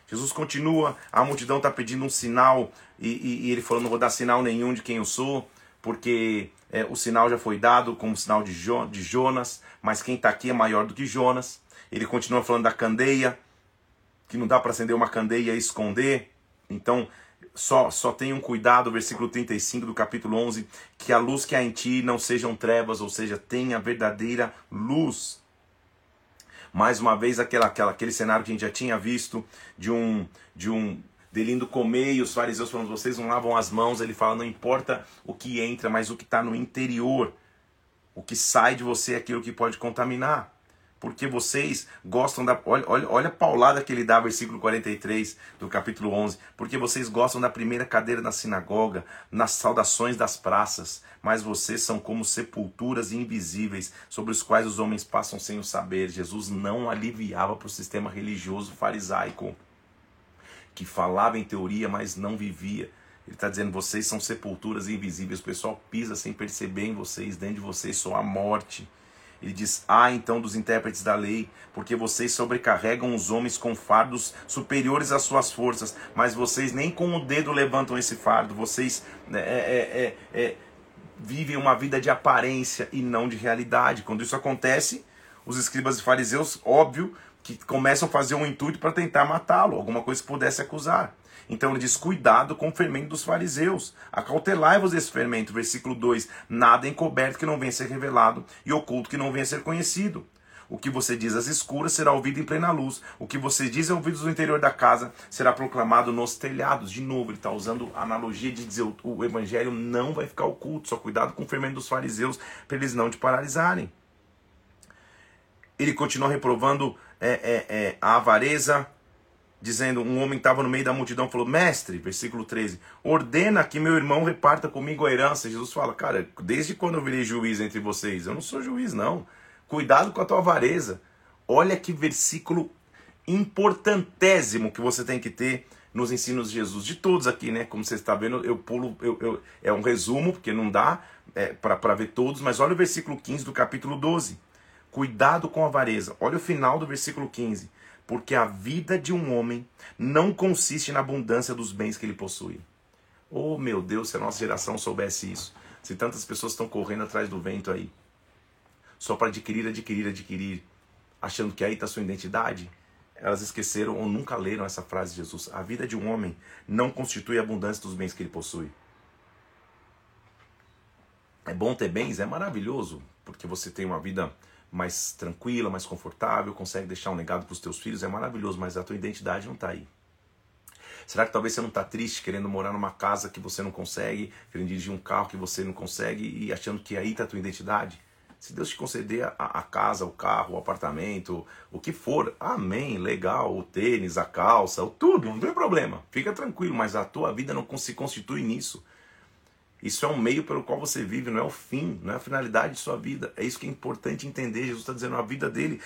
Jesus continua, a multidão está pedindo um sinal e, e, e, ele falou: não vou dar sinal nenhum de quem eu sou, porque é, o sinal já foi dado como sinal de, jo, de Jonas, mas quem está aqui é maior do que Jonas. Ele continua falando da candeia, que não dá para acender uma candeia e esconder. Então, só, só tenham cuidado, versículo 35 do capítulo 11, que a luz que há em ti não sejam trevas, ou seja, tenha verdadeira luz mais uma vez aquela, aquela, aquele cenário que a gente já tinha visto de um de um dele comer e os fariseus falando, vocês não lavam as mãos, ele fala, não importa o que entra, mas o que está no interior. O que sai de você é aquilo que pode contaminar. Porque vocês gostam da. Olha, olha, olha a paulada que ele dá, versículo 43 do capítulo 11. Porque vocês gostam da primeira cadeira na sinagoga, nas saudações das praças. Mas vocês são como sepulturas invisíveis, sobre os quais os homens passam sem o saber. Jesus não aliviava para o sistema religioso farisaico, que falava em teoria, mas não vivia. Ele está dizendo: vocês são sepulturas invisíveis. O pessoal pisa sem perceber em vocês, dentro de vocês só a morte. Ele diz: Ah, então, dos intérpretes da lei, porque vocês sobrecarregam os homens com fardos superiores às suas forças, mas vocês nem com o dedo levantam esse fardo, vocês né, é, é, é, é, vivem uma vida de aparência e não de realidade. Quando isso acontece, os escribas e fariseus, óbvio, que começam a fazer um intuito para tentar matá-lo, alguma coisa que pudesse acusar. Então ele diz: cuidado com o fermento dos fariseus. Acautelai-vos desse fermento. Versículo 2: Nada encoberto que não venha a ser revelado, e oculto que não venha a ser conhecido. O que você diz às escuras será ouvido em plena luz. O que você diz aos ouvidos do interior da casa será proclamado nos telhados. De novo, ele está usando a analogia de dizer o evangelho não vai ficar oculto. Só cuidado com o fermento dos fariseus para eles não te paralisarem. Ele continua reprovando é, é, é, a avareza, dizendo, um homem estava no meio da multidão, falou, mestre, versículo 13, ordena que meu irmão reparta comigo a herança. Jesus fala, cara, desde quando eu virei juiz entre vocês? Eu não sou juiz, não. Cuidado com a tua avareza. Olha que versículo importantésimo que você tem que ter nos ensinos de Jesus. De todos aqui, né? Como você está vendo, eu pulo, eu, eu é um resumo, porque não dá é, para ver todos, mas olha o versículo 15 do capítulo 12. Cuidado com a avareza. Olha o final do versículo 15 porque a vida de um homem não consiste na abundância dos bens que ele possui. Oh meu Deus, se a nossa geração soubesse isso. Se tantas pessoas estão correndo atrás do vento aí, só para adquirir, adquirir, adquirir, achando que aí está sua identidade, elas esqueceram ou nunca leram essa frase de Jesus. A vida de um homem não constitui a abundância dos bens que ele possui. É bom ter bens? É maravilhoso, porque você tem uma vida mais tranquila, mais confortável, consegue deixar um legado para os teus filhos, é maravilhoso, mas a tua identidade não está aí. Será que talvez você não está triste, querendo morar numa casa que você não consegue, querendo dirigir um carro que você não consegue e achando que aí está a tua identidade? Se Deus te conceder a, a, casa, o carro, o apartamento, o que for, amém, legal, o tênis, a calça, o tudo, não tem problema. Fica tranquilo, mas a tua vida não se constitui nisso. Isso é um meio pelo qual você vive, não é o fim, não é a finalidade de sua vida. É isso que é importante entender. Jesus está dizendo, a vida dele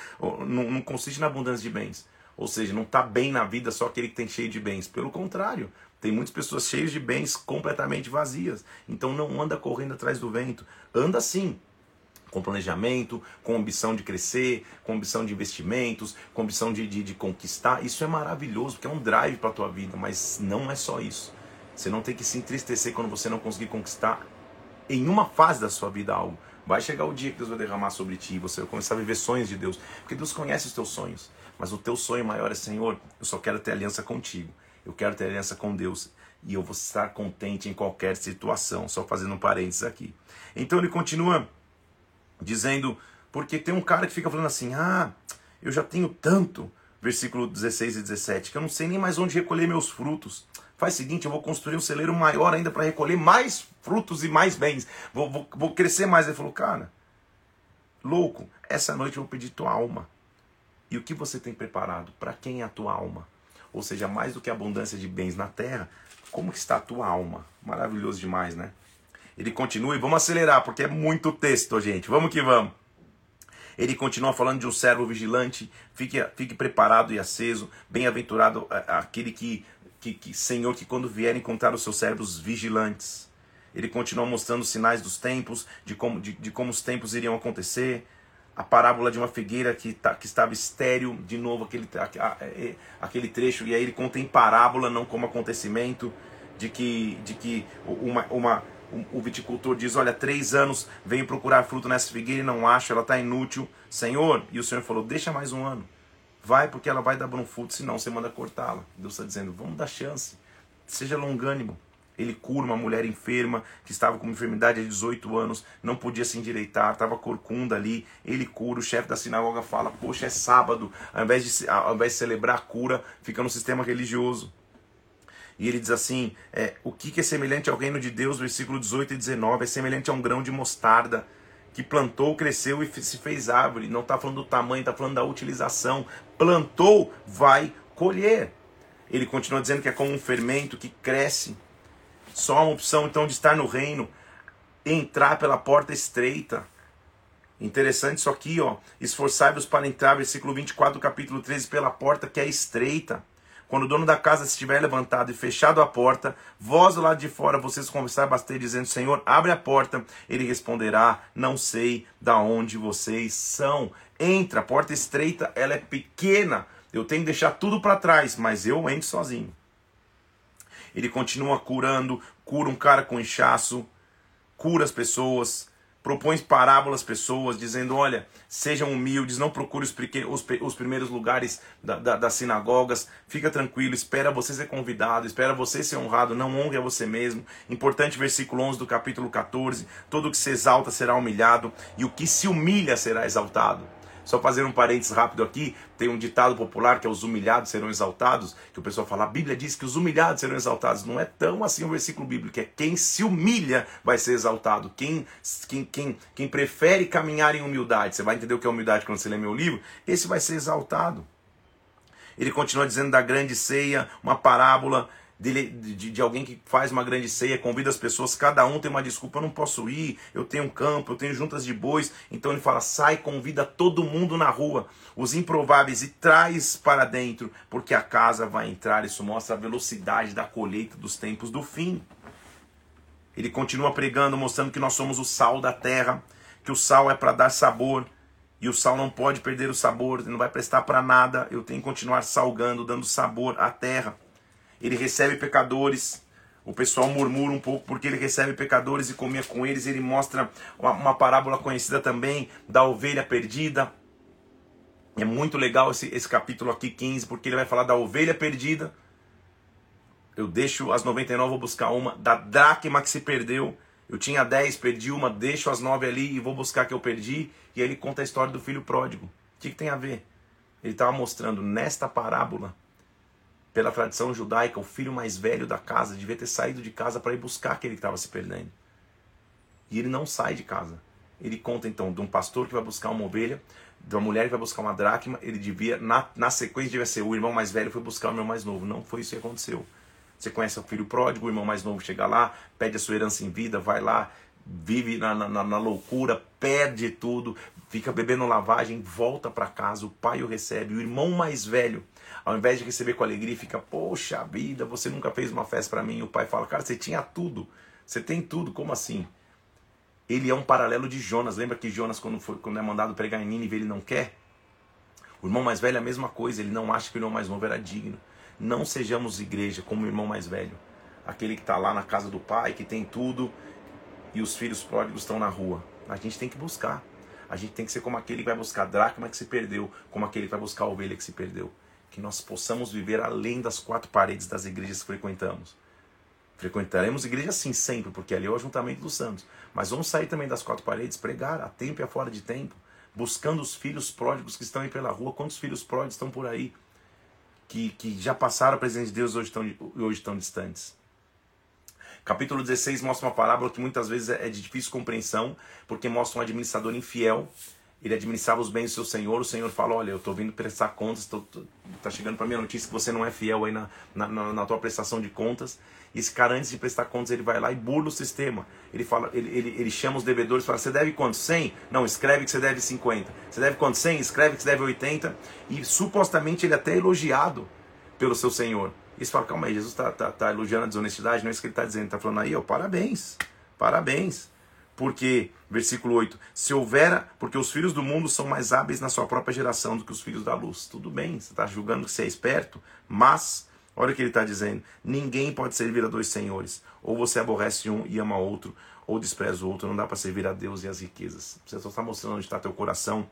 não, consiste na abundância de bens. Ou seja, não está bem na vida só aquele que tem cheio de bens. Pelo contrário, tem muitas pessoas cheias de bens completamente vazias. Então não anda correndo atrás do vento. Anda sim, com planejamento, com ambição de crescer, com ambição de investimentos, com ambição de, de, de conquistar. Isso é maravilhoso, porque é um drive para a tua vida, mas não é só isso. Você não tem que se entristecer quando você não conseguir conquistar em uma fase da sua vida algo. Vai chegar o dia que Deus vai derramar sobre ti, você vai começar a viver sonhos de Deus, porque Deus conhece os teus sonhos. Mas o teu sonho maior é, Senhor, eu só quero ter aliança contigo. Eu quero ter aliança com Deus e eu vou estar contente em qualquer situação. Só fazendo um parênteses aqui. Então ele continua dizendo, porque tem um cara que fica falando assim: "Ah, eu já tenho tanto", versículo 16 e 17, que eu não sei nem mais onde recolher meus frutos. Faz o seguinte, eu vou construir um celeiro maior ainda para recolher mais frutos e mais bens. Vou, vou, vou crescer mais. Ele falou, cara, louco, essa noite eu vou pedir tua alma. E o que você tem preparado? Para quem é a tua alma? Ou seja, mais do que a abundância de bens na terra, como está a tua alma? Maravilhoso demais, né? Ele continua e vamos acelerar, porque é muito texto, gente. Vamos que vamos. Ele continua falando de um servo vigilante, fique, fique preparado e aceso, bem-aventurado aquele que que, que, Senhor, que quando vier encontrar os seus servos vigilantes. Ele continua mostrando os sinais dos tempos, de como, de, de como os tempos iriam acontecer. A parábola de uma figueira que, tá, que estava estéril, de novo aquele, aquele trecho, e aí ele conta em parábola, não como acontecimento, de que, de que uma, uma, o viticultor diz: Olha, três anos venho procurar fruto nessa figueira e não acho, ela está inútil. Senhor, e o Senhor falou: Deixa mais um ano. Vai porque ela vai dar bom fruto, senão você manda cortá-la. Deus está dizendo, vamos dar chance. Seja longânimo. Ele cura uma mulher enferma que estava com uma enfermidade há 18 anos, não podia se endireitar, estava corcunda ali. Ele cura, o chefe da sinagoga fala: Poxa, é sábado. Ao invés de, ao invés de celebrar a cura, fica no sistema religioso. E ele diz assim: é, O que é semelhante ao reino de Deus, versículo 18 e 19, é semelhante a um grão de mostarda que plantou, cresceu e se fez árvore. Não está falando do tamanho, está falando da utilização. Plantou, vai colher. Ele continua dizendo que é como um fermento que cresce. Só uma opção então de estar no reino, entrar pela porta estreita. Interessante isso aqui, ó. Esforçai-vos para entrar, versículo 24 do capítulo 13, pela porta que é estreita. Quando o dono da casa estiver levantado e fechado a porta, vós do lado de fora, vocês conversar bastante, dizendo: Senhor, abre a porta. Ele responderá: Não sei da onde vocês são. Entra, a porta estreita, ela é pequena. Eu tenho que deixar tudo para trás, mas eu entro sozinho. Ele continua curando, cura um cara com inchaço, cura as pessoas, propõe parábolas às pessoas, dizendo: olha, sejam humildes, não procure os, os, os primeiros lugares da, da, das sinagogas, fica tranquilo, espera você ser convidado, espera você ser honrado, não honre a você mesmo. Importante versículo 11 do capítulo 14: todo que se exalta será humilhado, e o que se humilha será exaltado. Só fazer um parênteses rápido aqui, tem um ditado popular que é os humilhados serão exaltados, que o pessoal fala, a Bíblia diz que os humilhados serão exaltados. Não é tão assim o versículo bíblico, é quem se humilha vai ser exaltado. Quem, quem, quem, quem prefere caminhar em humildade, você vai entender o que é humildade quando você lê meu livro, esse vai ser exaltado. Ele continua dizendo da grande ceia, uma parábola de, de, de, alguém que faz uma grande ceia, convida as pessoas, cada um tem uma desculpa, eu não posso ir, eu tenho um campo, eu tenho juntas de bois. Então ele fala: sai, convida todo mundo na rua, os improváveis, e traz para dentro, porque a casa vai entrar. Isso mostra a velocidade da colheita dos tempos do fim. Ele continua pregando, mostrando que nós somos o sal da terra, que o sal é para dar sabor. E o sal não pode perder o sabor, não vai prestar para nada. Eu tenho que continuar salgando, dando sabor à terra ele recebe pecadores. O pessoal murmura um pouco porque ele recebe pecadores e comia com eles. Ele mostra uma, uma parábola conhecida também da ovelha perdida. É muito legal esse, esse capítulo aqui, 15, porque ele vai falar da ovelha perdida. Eu deixo as 99, vou buscar uma. Da dracma que se perdeu. Eu tinha 10, perdi uma, deixo as 9 ali e vou buscar que eu perdi. E aí ele conta a história do filho pródigo. O que, que tem a ver? Ele estava mostrando nesta parábola pela tradição judaica, o filho mais velho da casa devia ter saído de casa para ir buscar aquele que estava se perdendo. E ele não sai de casa. Ele conta então de um pastor que vai buscar uma ovelha, de uma mulher que vai buscar uma dracma. Ele devia, na, na sequência, devia ser o irmão mais velho foi buscar o irmão mais novo. Não foi isso que aconteceu. Você conhece o filho pródigo, o irmão mais novo chega lá, pede a sua herança em vida, vai lá, vive na, na, na loucura, perde tudo, fica bebendo lavagem, volta para casa, o pai o recebe, o irmão mais velho ao invés de receber com alegria, fica, poxa vida, você nunca fez uma festa para mim. E o pai fala, cara, você tinha tudo. Você tem tudo, como assim? Ele é um paralelo de Jonas. Lembra que Jonas, quando, foi, quando é mandado pregar em Nínive, ele não quer? O irmão mais velho é a mesma coisa, ele não acha que o irmão mais novo era digno. Não sejamos igreja como o irmão mais velho. Aquele que está lá na casa do pai, que tem tudo, e os filhos pródigos estão na rua. A gente tem que buscar. A gente tem que ser como aquele que vai buscar a dracma que se perdeu, como aquele que vai buscar a ovelha que se perdeu que nós possamos viver além das quatro paredes das igrejas que frequentamos. Frequentaremos igrejas sim sempre, porque ali é o ajuntamento dos santos. Mas vamos sair também das quatro paredes, pregar a tempo e a fora de tempo, buscando os filhos pródigos que estão aí pela rua. Quantos filhos pródigos estão por aí? Que, que já passaram a presença de Deus e hoje estão, hoje estão distantes. Capítulo 16 mostra uma parábola que muitas vezes é de difícil compreensão, porque mostra um administrador infiel ele administrava os bens do seu senhor, o senhor fala, olha, eu estou vindo prestar contas, está chegando para mim a notícia que você não é fiel aí na, na, na, tua prestação de contas. E esse cara, antes de prestar contas, ele vai lá e burla o sistema. Ele fala, ele, ele, ele chama os devedores e fala, você deve quanto? 100? Não, escreve que você deve 50. Você deve quanto? 100? Escreve que você deve 80. E supostamente ele é até elogiado pelo seu senhor. E fala, calma aí, Jesus está tá, tá elogiando a desonestidade? Não é isso que ele está dizendo. Ele está falando aí, ó, parabéns, parabéns. Porque, versículo 8, se houvera, porque os filhos do mundo são mais hábeis na sua própria geração do que os filhos da luz. Tudo bem, você está julgando que você é esperto, mas, olha o que ele está dizendo: ninguém pode servir a dois senhores. Ou você aborrece um e ama outro, ou despreza o outro. Não dá para servir a Deus e as riquezas. Você só está mostrando onde está teu coração.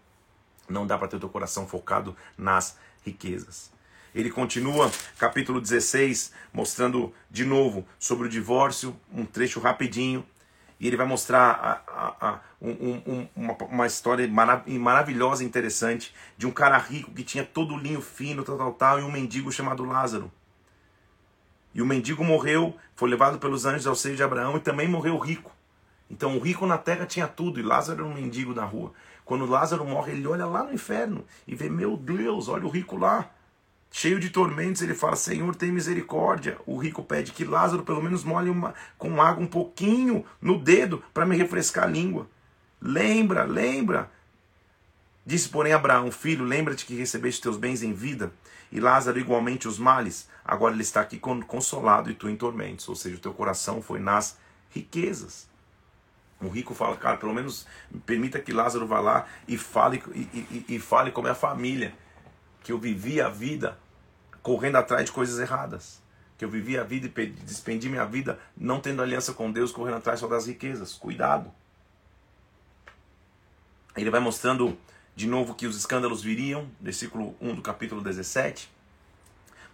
Não dá para ter teu coração focado nas riquezas. Ele continua, capítulo 16, mostrando de novo sobre o divórcio, um trecho rapidinho e ele vai mostrar a, a, a, um, um, uma, uma, história maravilhosa e interessante de um cara rico que tinha todo o linho fino, tal, tal, tal, e um mendigo chamado Lázaro. E o mendigo morreu, foi levado pelos anjos ao seio de Abraão e também morreu rico. Então o rico na terra tinha tudo e Lázaro era um mendigo na rua. Quando Lázaro morre, ele olha lá no inferno e vê: Meu Deus, olha o rico lá. Cheio de tormentos, ele fala: Senhor, tem misericórdia. O rico pede que Lázaro pelo menos molhe uma, com água um pouquinho no dedo para me refrescar a língua. Lembra, lembra. Disse, porém, Abraão: Filho, lembra-te que recebeste teus bens em vida, e Lázaro igualmente os males. Agora ele está aqui consolado e tu em tormentos. Ou seja, o teu coração foi nas riquezas. O rico fala, cara, pelo menos permita que Lázaro vá lá e fale, e, e, e fale como é a família. Que eu vivi a vida correndo atrás de coisas erradas. Que eu vivi a vida e despendi minha vida não tendo aliança com Deus, correndo atrás só das riquezas. Cuidado. Ele vai mostrando de novo que os escândalos viriam, versículo 1 do capítulo 17.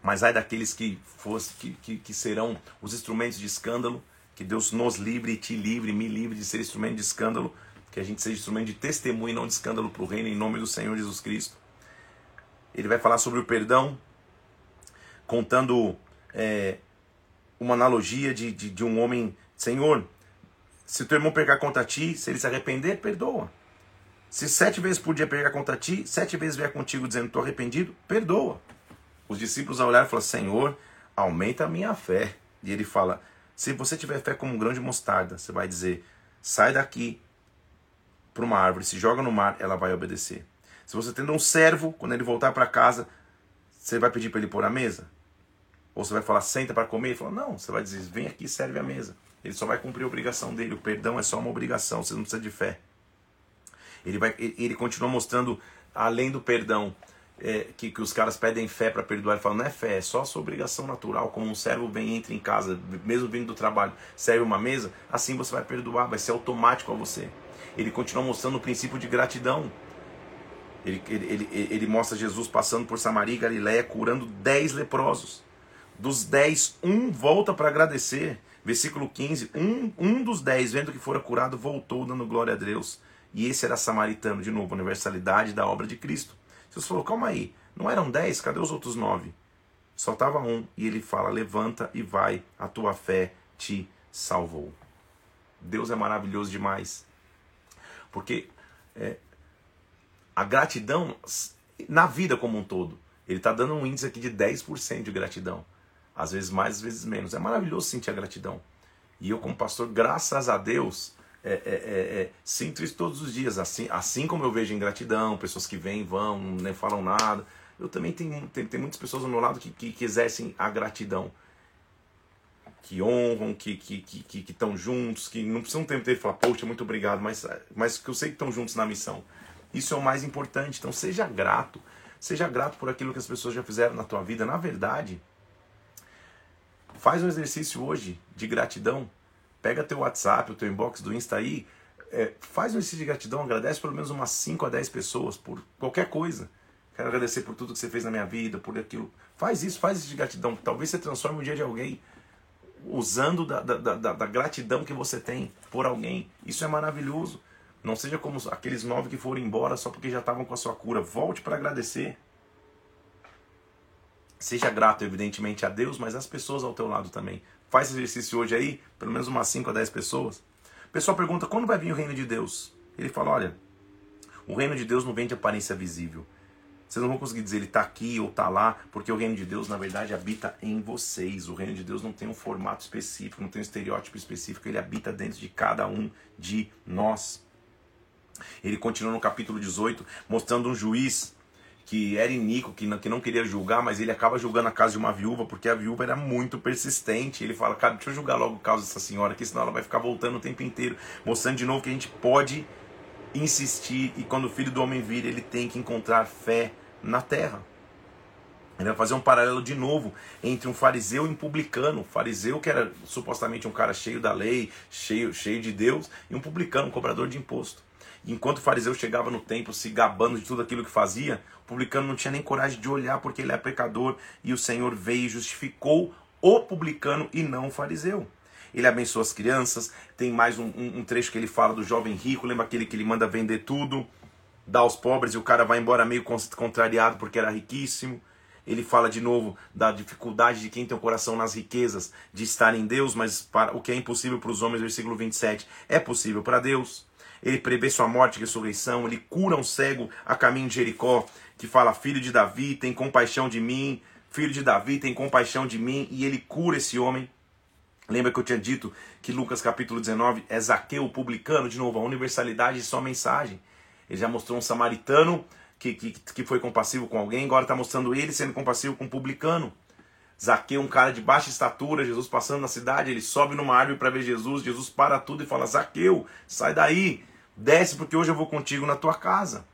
Mas ai daqueles que, fosse, que, que, que serão os instrumentos de escândalo que Deus nos livre te livre, me livre de ser instrumento de escândalo, que a gente seja instrumento de testemunho e não de escândalo para o reino, em nome do Senhor Jesus Cristo. Ele vai falar sobre o perdão, contando é, uma analogia de, de, de um homem, Senhor, se teu irmão pegar contra ti, se ele se arrepender, perdoa. Se sete vezes por dia pegar contra ti, sete vezes vier contigo dizendo estou arrependido, perdoa. Os discípulos ao olhar falam, Senhor, aumenta a minha fé. E ele fala, se você tiver fé como um grão de mostarda, você vai dizer: sai daqui para uma árvore, se joga no mar, ela vai obedecer. Se você tendo um servo, quando ele voltar para casa, você vai pedir para ele pôr a mesa? Ou você vai falar, senta para comer? Ele fala, não, você vai dizer, vem aqui serve a mesa. Ele só vai cumprir a obrigação dele. O perdão é só uma obrigação, você não precisa de fé. Ele, vai, ele continua mostrando, além do perdão, é, que, que os caras pedem fé para perdoar, ele fala, não é fé, é só a sua obrigação natural, como um servo vem entra em casa, mesmo vindo do trabalho, serve uma mesa, assim você vai perdoar, vai ser automático a você. Ele continua mostrando o princípio de gratidão. Ele, ele, ele, ele mostra Jesus passando por Samaria e Galiléia, curando dez leprosos. Dos dez, um volta para agradecer. Versículo 15: um, um dos dez, vendo que fora curado, voltou dando glória a Deus. E esse era samaritano, de novo, universalidade da obra de Cristo. Jesus falou: calma aí, não eram dez? Cadê os outros nove? Só estava um. E ele fala: levanta e vai, a tua fé te salvou. Deus é maravilhoso demais. Porque é, a gratidão, na vida como um todo, ele está dando um índice aqui de 10% de gratidão. Às vezes mais, às vezes menos. É maravilhoso sentir a gratidão. E eu, como pastor, graças a Deus, é, é, é, é, sinto isso todos os dias. Assim, assim como eu vejo ingratidão, pessoas que vêm, vão, nem falam nada. Eu também tenho, tem, muitas pessoas ao meu lado que, que, exercem a gratidão. Que honram, que estão que, que, que, que juntos, que não precisam ter tempo de falar, poxa, muito obrigado, mas, mas que eu sei que estão juntos na missão. Isso é o mais importante. Então seja grato. Seja grato por aquilo que as pessoas já fizeram na tua vida. Na verdade, faz um exercício hoje de gratidão Pega teu WhatsApp, o teu inbox do Insta aí, é, faz um exercício de gratidão, agradece pelo menos umas 5 a 10 pessoas por qualquer coisa. Quero agradecer por tudo que você fez na minha vida, por aquilo. Faz isso, faz isso de gratidão. Talvez você transforme o dia de alguém usando da, da, da, da gratidão que você tem por alguém. Isso é maravilhoso. Não seja como aqueles nove que foram embora só porque já estavam com a sua cura. Volte para agradecer. Seja grato, evidentemente, a Deus, mas às pessoas ao teu lado também. Faz exercício hoje aí, pelo menos umas 5 a 10 pessoas. O pessoal pergunta quando vai vir o reino de Deus. Ele fala: olha, o reino de Deus não vem de aparência visível. Vocês não vão conseguir dizer ele está aqui ou está lá, porque o reino de Deus, na verdade, habita em vocês. O reino de Deus não tem um formato específico, não tem um estereótipo específico, ele habita dentro de cada um de nós. Ele continua no capítulo 18, mostrando um juiz que era iníquo, que não, que não queria julgar, mas ele acaba julgando a casa de uma viúva, porque a viúva era muito persistente. Ele fala, cara, deixa eu julgar logo o caso dessa senhora aqui, senão ela vai ficar voltando o tempo inteiro, mostrando de novo que a gente pode insistir e quando o filho do homem vir, ele tem que encontrar fé na terra. Ele vai fazer um paralelo de novo entre um fariseu e um publicano. O fariseu, que era supostamente um cara cheio da lei, cheio, cheio de Deus, e um publicano, um cobrador de imposto. Enquanto o fariseu chegava no templo se gabando de tudo aquilo que fazia, o publicano não tinha nem coragem de olhar porque ele é pecador e o Senhor veio e justificou o publicano e não o fariseu. Ele abençoa as crianças, tem mais um, um, um trecho que ele fala do jovem rico, lembra aquele que ele manda vender tudo, dá aos pobres e o cara vai embora meio contrariado porque era riquíssimo. ele fala de novo da dificuldade de quem tem o coração nas riquezas, de estar em Deus, mas para o que é impossível para os homens, versículo 27, é possível para Deus. Ele prevê sua morte e ressurreição, ele cura um cego a caminho de Jericó, que fala: Filho de Davi, tem compaixão de mim, filho de Davi, tem compaixão de mim, e ele cura esse homem. Lembra que eu tinha dito que Lucas capítulo 19 é Zaqueu publicano, de novo, a universalidade de sua mensagem. Ele já mostrou um samaritano que, que, que foi compassivo com alguém, agora está mostrando ele sendo compassivo com um publicano. Zaqueu, um cara de baixa estatura, Jesus passando na cidade, ele sobe numa árvore para ver Jesus, Jesus para tudo e fala: Zaqueu, sai daí, desce porque hoje eu vou contigo na tua casa.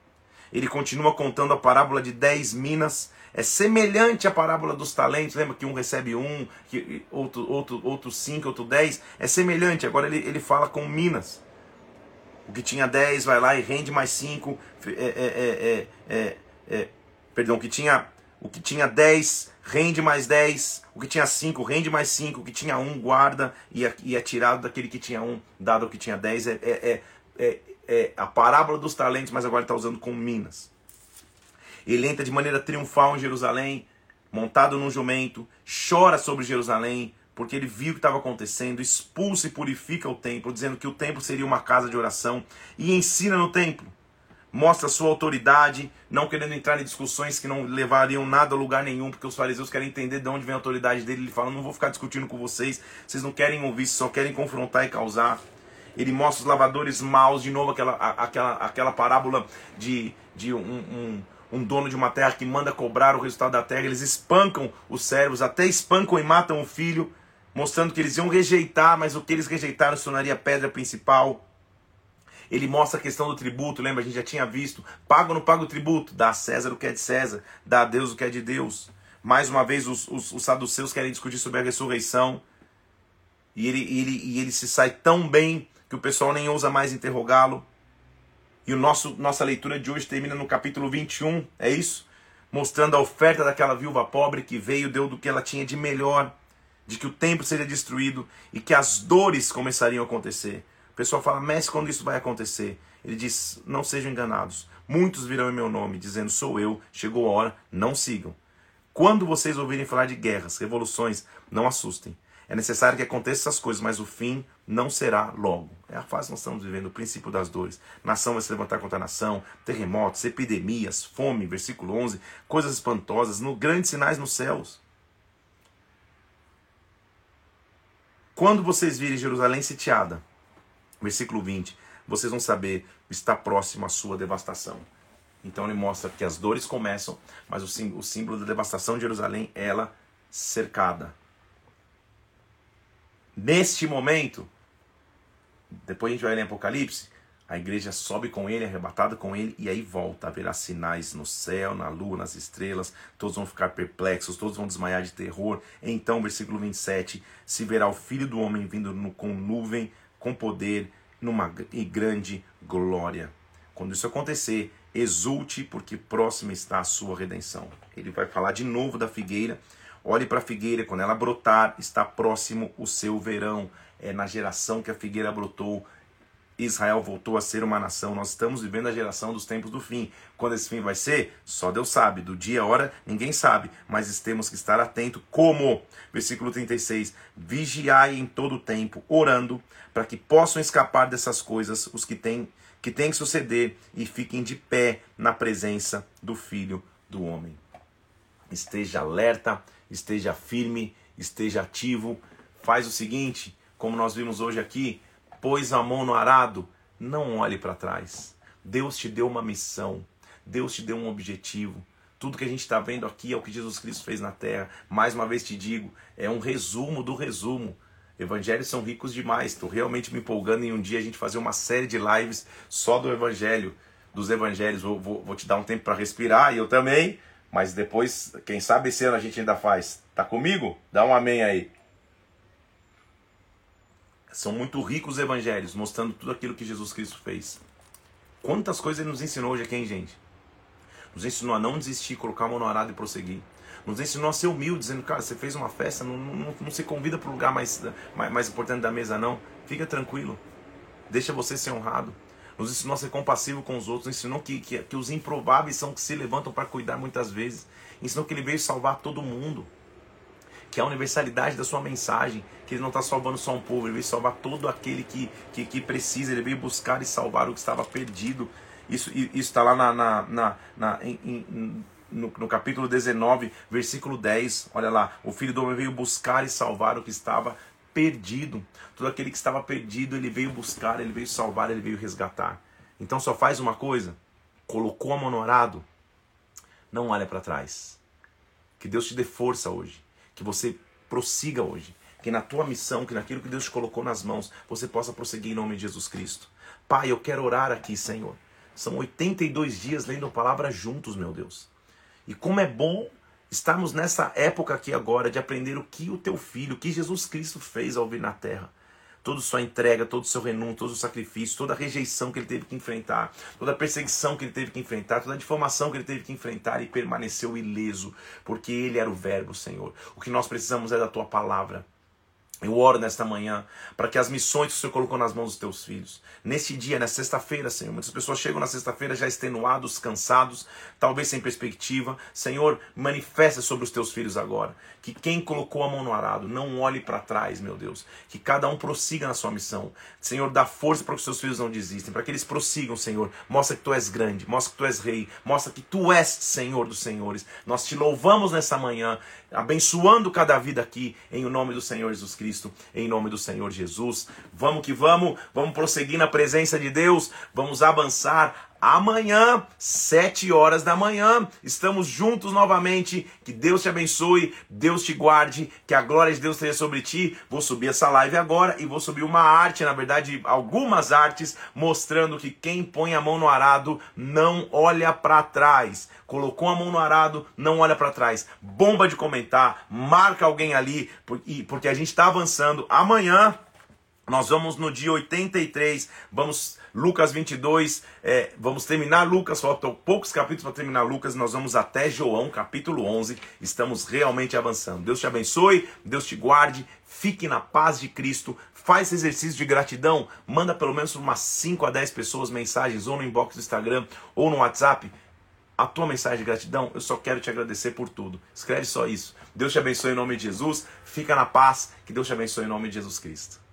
Ele continua contando a parábola de dez minas, é semelhante à parábola dos talentos, lembra que um recebe um, que outro, outro, outro cinco, outro dez, é semelhante, agora ele, ele fala com minas. O que tinha 10 vai lá e rende mais 5. É é, é, é, é, perdão, o que tinha, o que tinha 10 rende mais 10. O que tinha 5 rende mais 5. O que tinha 1 guarda e é, e é tirado daquele que tinha 1, dado o que tinha 10. É, é, é, é, a parábola dos talentos, mas agora está usando com minas. Ele entra de maneira triunfal em Jerusalém, montado num jumento, chora sobre Jerusalém, porque ele viu o que estava acontecendo, expulsa e purifica o templo, dizendo que o templo seria uma casa de oração, e ensina no templo. Mostra sua autoridade, não querendo entrar em discussões que não levariam nada a lugar nenhum, porque os fariseus querem entender de onde vem a autoridade dele. Ele fala: Não vou ficar discutindo com vocês, vocês não querem ouvir, só querem confrontar e causar. Ele mostra os lavadores maus, de novo, aquela, aquela, aquela parábola de, de um, um um dono de uma terra que manda cobrar o resultado da terra, eles espancam os servos, até espancam e matam o filho mostrando que eles iam rejeitar, mas o que eles rejeitaram se tornaria a pedra principal. Ele mostra a questão do tributo, lembra? A gente já tinha visto. Paga ou não paga o tributo? Dá a César o que é de César, dá a Deus o que é de Deus. Mais uma vez, os, os, os saduceus querem discutir sobre a ressurreição. E ele, ele, e ele se sai tão bem que o pessoal nem ousa mais interrogá-lo. E o nosso, nossa leitura de hoje termina no capítulo 21, é isso? Mostrando a oferta daquela viúva pobre que veio, deu do que ela tinha de melhor de que o templo seria destruído e que as dores começariam a acontecer. O pessoal fala, mestre, quando isso vai acontecer? Ele diz, não sejam enganados. Muitos virão em meu nome, dizendo, sou eu, chegou a hora, não sigam. Quando vocês ouvirem falar de guerras, revoluções, não assustem. É necessário que aconteçam essas coisas, mas o fim não será logo. É a fase que nós estamos vivendo, o princípio das dores. Nação vai se levantar contra a nação, terremotos, epidemias, fome, versículo 11, coisas espantosas, no, grandes sinais nos céus. Quando vocês virem Jerusalém sitiada, versículo 20, vocês vão saber está próximo a sua devastação. Então ele mostra que as dores começam, mas o símbolo, o símbolo da devastação de Jerusalém é ela cercada. Neste momento, depois a gente vai ler Apocalipse, a igreja sobe com ele, arrebatada com ele, e aí volta. Haverá sinais no céu, na lua, nas estrelas. Todos vão ficar perplexos, todos vão desmaiar de terror. Então, versículo 27, se verá o filho do homem vindo no, com nuvem, com poder, numa e grande glória. Quando isso acontecer, exulte, porque próxima está a sua redenção. Ele vai falar de novo da figueira. Olhe para a figueira, quando ela brotar, está próximo o seu verão. É na geração que a figueira brotou Israel voltou a ser uma nação. Nós estamos vivendo a geração dos tempos do fim. Quando esse fim vai ser, só Deus sabe. Do dia a hora, ninguém sabe. Mas temos que estar atento. Como? Versículo 36. Vigiai em todo o tempo, orando, para que possam escapar dessas coisas os que têm que, têm que suceder e fiquem de pé na presença do Filho do Homem. Esteja alerta, esteja firme, esteja ativo. Faz o seguinte, como nós vimos hoje aqui, pôs a mão no arado, não olhe para trás. Deus te deu uma missão, Deus te deu um objetivo. Tudo que a gente está vendo aqui é o que Jesus Cristo fez na terra. Mais uma vez te digo, é um resumo do resumo. Evangelhos são ricos demais. Estou realmente me empolgando em um dia a gente fazer uma série de lives só do Evangelho, dos Evangelhos. Vou, vou, vou te dar um tempo para respirar e eu também. Mas depois, quem sabe esse ano a gente ainda faz. Tá comigo? Dá um amém aí. São muito ricos os evangelhos, mostrando tudo aquilo que Jesus Cristo fez. Quantas coisas ele nos ensinou hoje aqui, hein, gente? Nos ensinou a não desistir, colocar a mão no arado e prosseguir. Nos ensinou a ser humilde, dizendo, cara, você fez uma festa, não, não, não se convida para o lugar mais, mais, mais importante da mesa, não. Fica tranquilo. Deixa você ser honrado. Nos ensinou a ser compassivo com os outros, nos ensinou que, que, que os improváveis são que se levantam para cuidar muitas vezes, ensinou que ele veio salvar todo mundo, que a universalidade da sua mensagem, que ele não está salvando só um povo, ele veio salvar todo aquele que, que, que precisa, ele veio buscar e salvar o que estava perdido. Isso está lá na, na, na, na em, em, no, no, capítulo 19, versículo 10. Olha lá, o filho do homem veio buscar e salvar o que estava perdido. Todo aquele que estava perdido, ele veio buscar, ele veio salvar, ele veio resgatar. Então só faz uma coisa: colocou a mão no arado, não olha para trás. Que Deus te dê força hoje que você prossiga hoje, que na tua missão, que naquilo que Deus te colocou nas mãos, você possa prosseguir em nome de Jesus Cristo. Pai, eu quero orar aqui, Senhor. São 82 dias lendo a palavra juntos, meu Deus. E como é bom estarmos nessa época aqui agora de aprender o que o teu filho, o que Jesus Cristo fez ao vir na terra toda sua entrega, todo o seu renúncio, todo o sacrifício, toda a rejeição que ele teve que enfrentar, toda a perseguição que ele teve que enfrentar, toda a difamação que ele teve que enfrentar e permaneceu ileso, porque ele era o Verbo, Senhor. O que nós precisamos é da tua palavra. Eu oro nesta manhã para que as missões que o Senhor colocou nas mãos dos teus filhos, neste dia, na sexta-feira, Senhor, muitas pessoas chegam na sexta-feira já extenuados, cansados, talvez sem perspectiva. Senhor, manifesta sobre os teus filhos agora. Que quem colocou a mão no arado não olhe para trás, meu Deus. Que cada um prossiga na sua missão. Senhor, dá força para que os seus filhos não desistem, para que eles prossigam, Senhor. Mostra que tu és grande, mostra que tu és rei, mostra que tu és Senhor dos senhores. Nós te louvamos nessa manhã, abençoando cada vida aqui, em nome do Senhor Jesus Cristo, em nome do Senhor Jesus. Vamos que vamos, vamos prosseguir na presença de Deus, vamos avançar Amanhã, sete horas da manhã, estamos juntos novamente. Que Deus te abençoe, Deus te guarde, que a glória de Deus esteja sobre ti. Vou subir essa live agora e vou subir uma arte, na verdade, algumas artes, mostrando que quem põe a mão no arado não olha para trás. Colocou a mão no arado, não olha para trás. Bomba de comentar, marca alguém ali, porque a gente está avançando. Amanhã nós vamos no dia 83, vamos Lucas 22, é, vamos terminar Lucas, faltam poucos capítulos para terminar Lucas, nós vamos até João, capítulo 11, estamos realmente avançando. Deus te abençoe, Deus te guarde, fique na paz de Cristo, faz exercício de gratidão, manda pelo menos umas 5 a 10 pessoas mensagens, ou no inbox do Instagram, ou no WhatsApp, a tua mensagem de gratidão, eu só quero te agradecer por tudo. Escreve só isso. Deus te abençoe em nome de Jesus, fica na paz, que Deus te abençoe em nome de Jesus Cristo.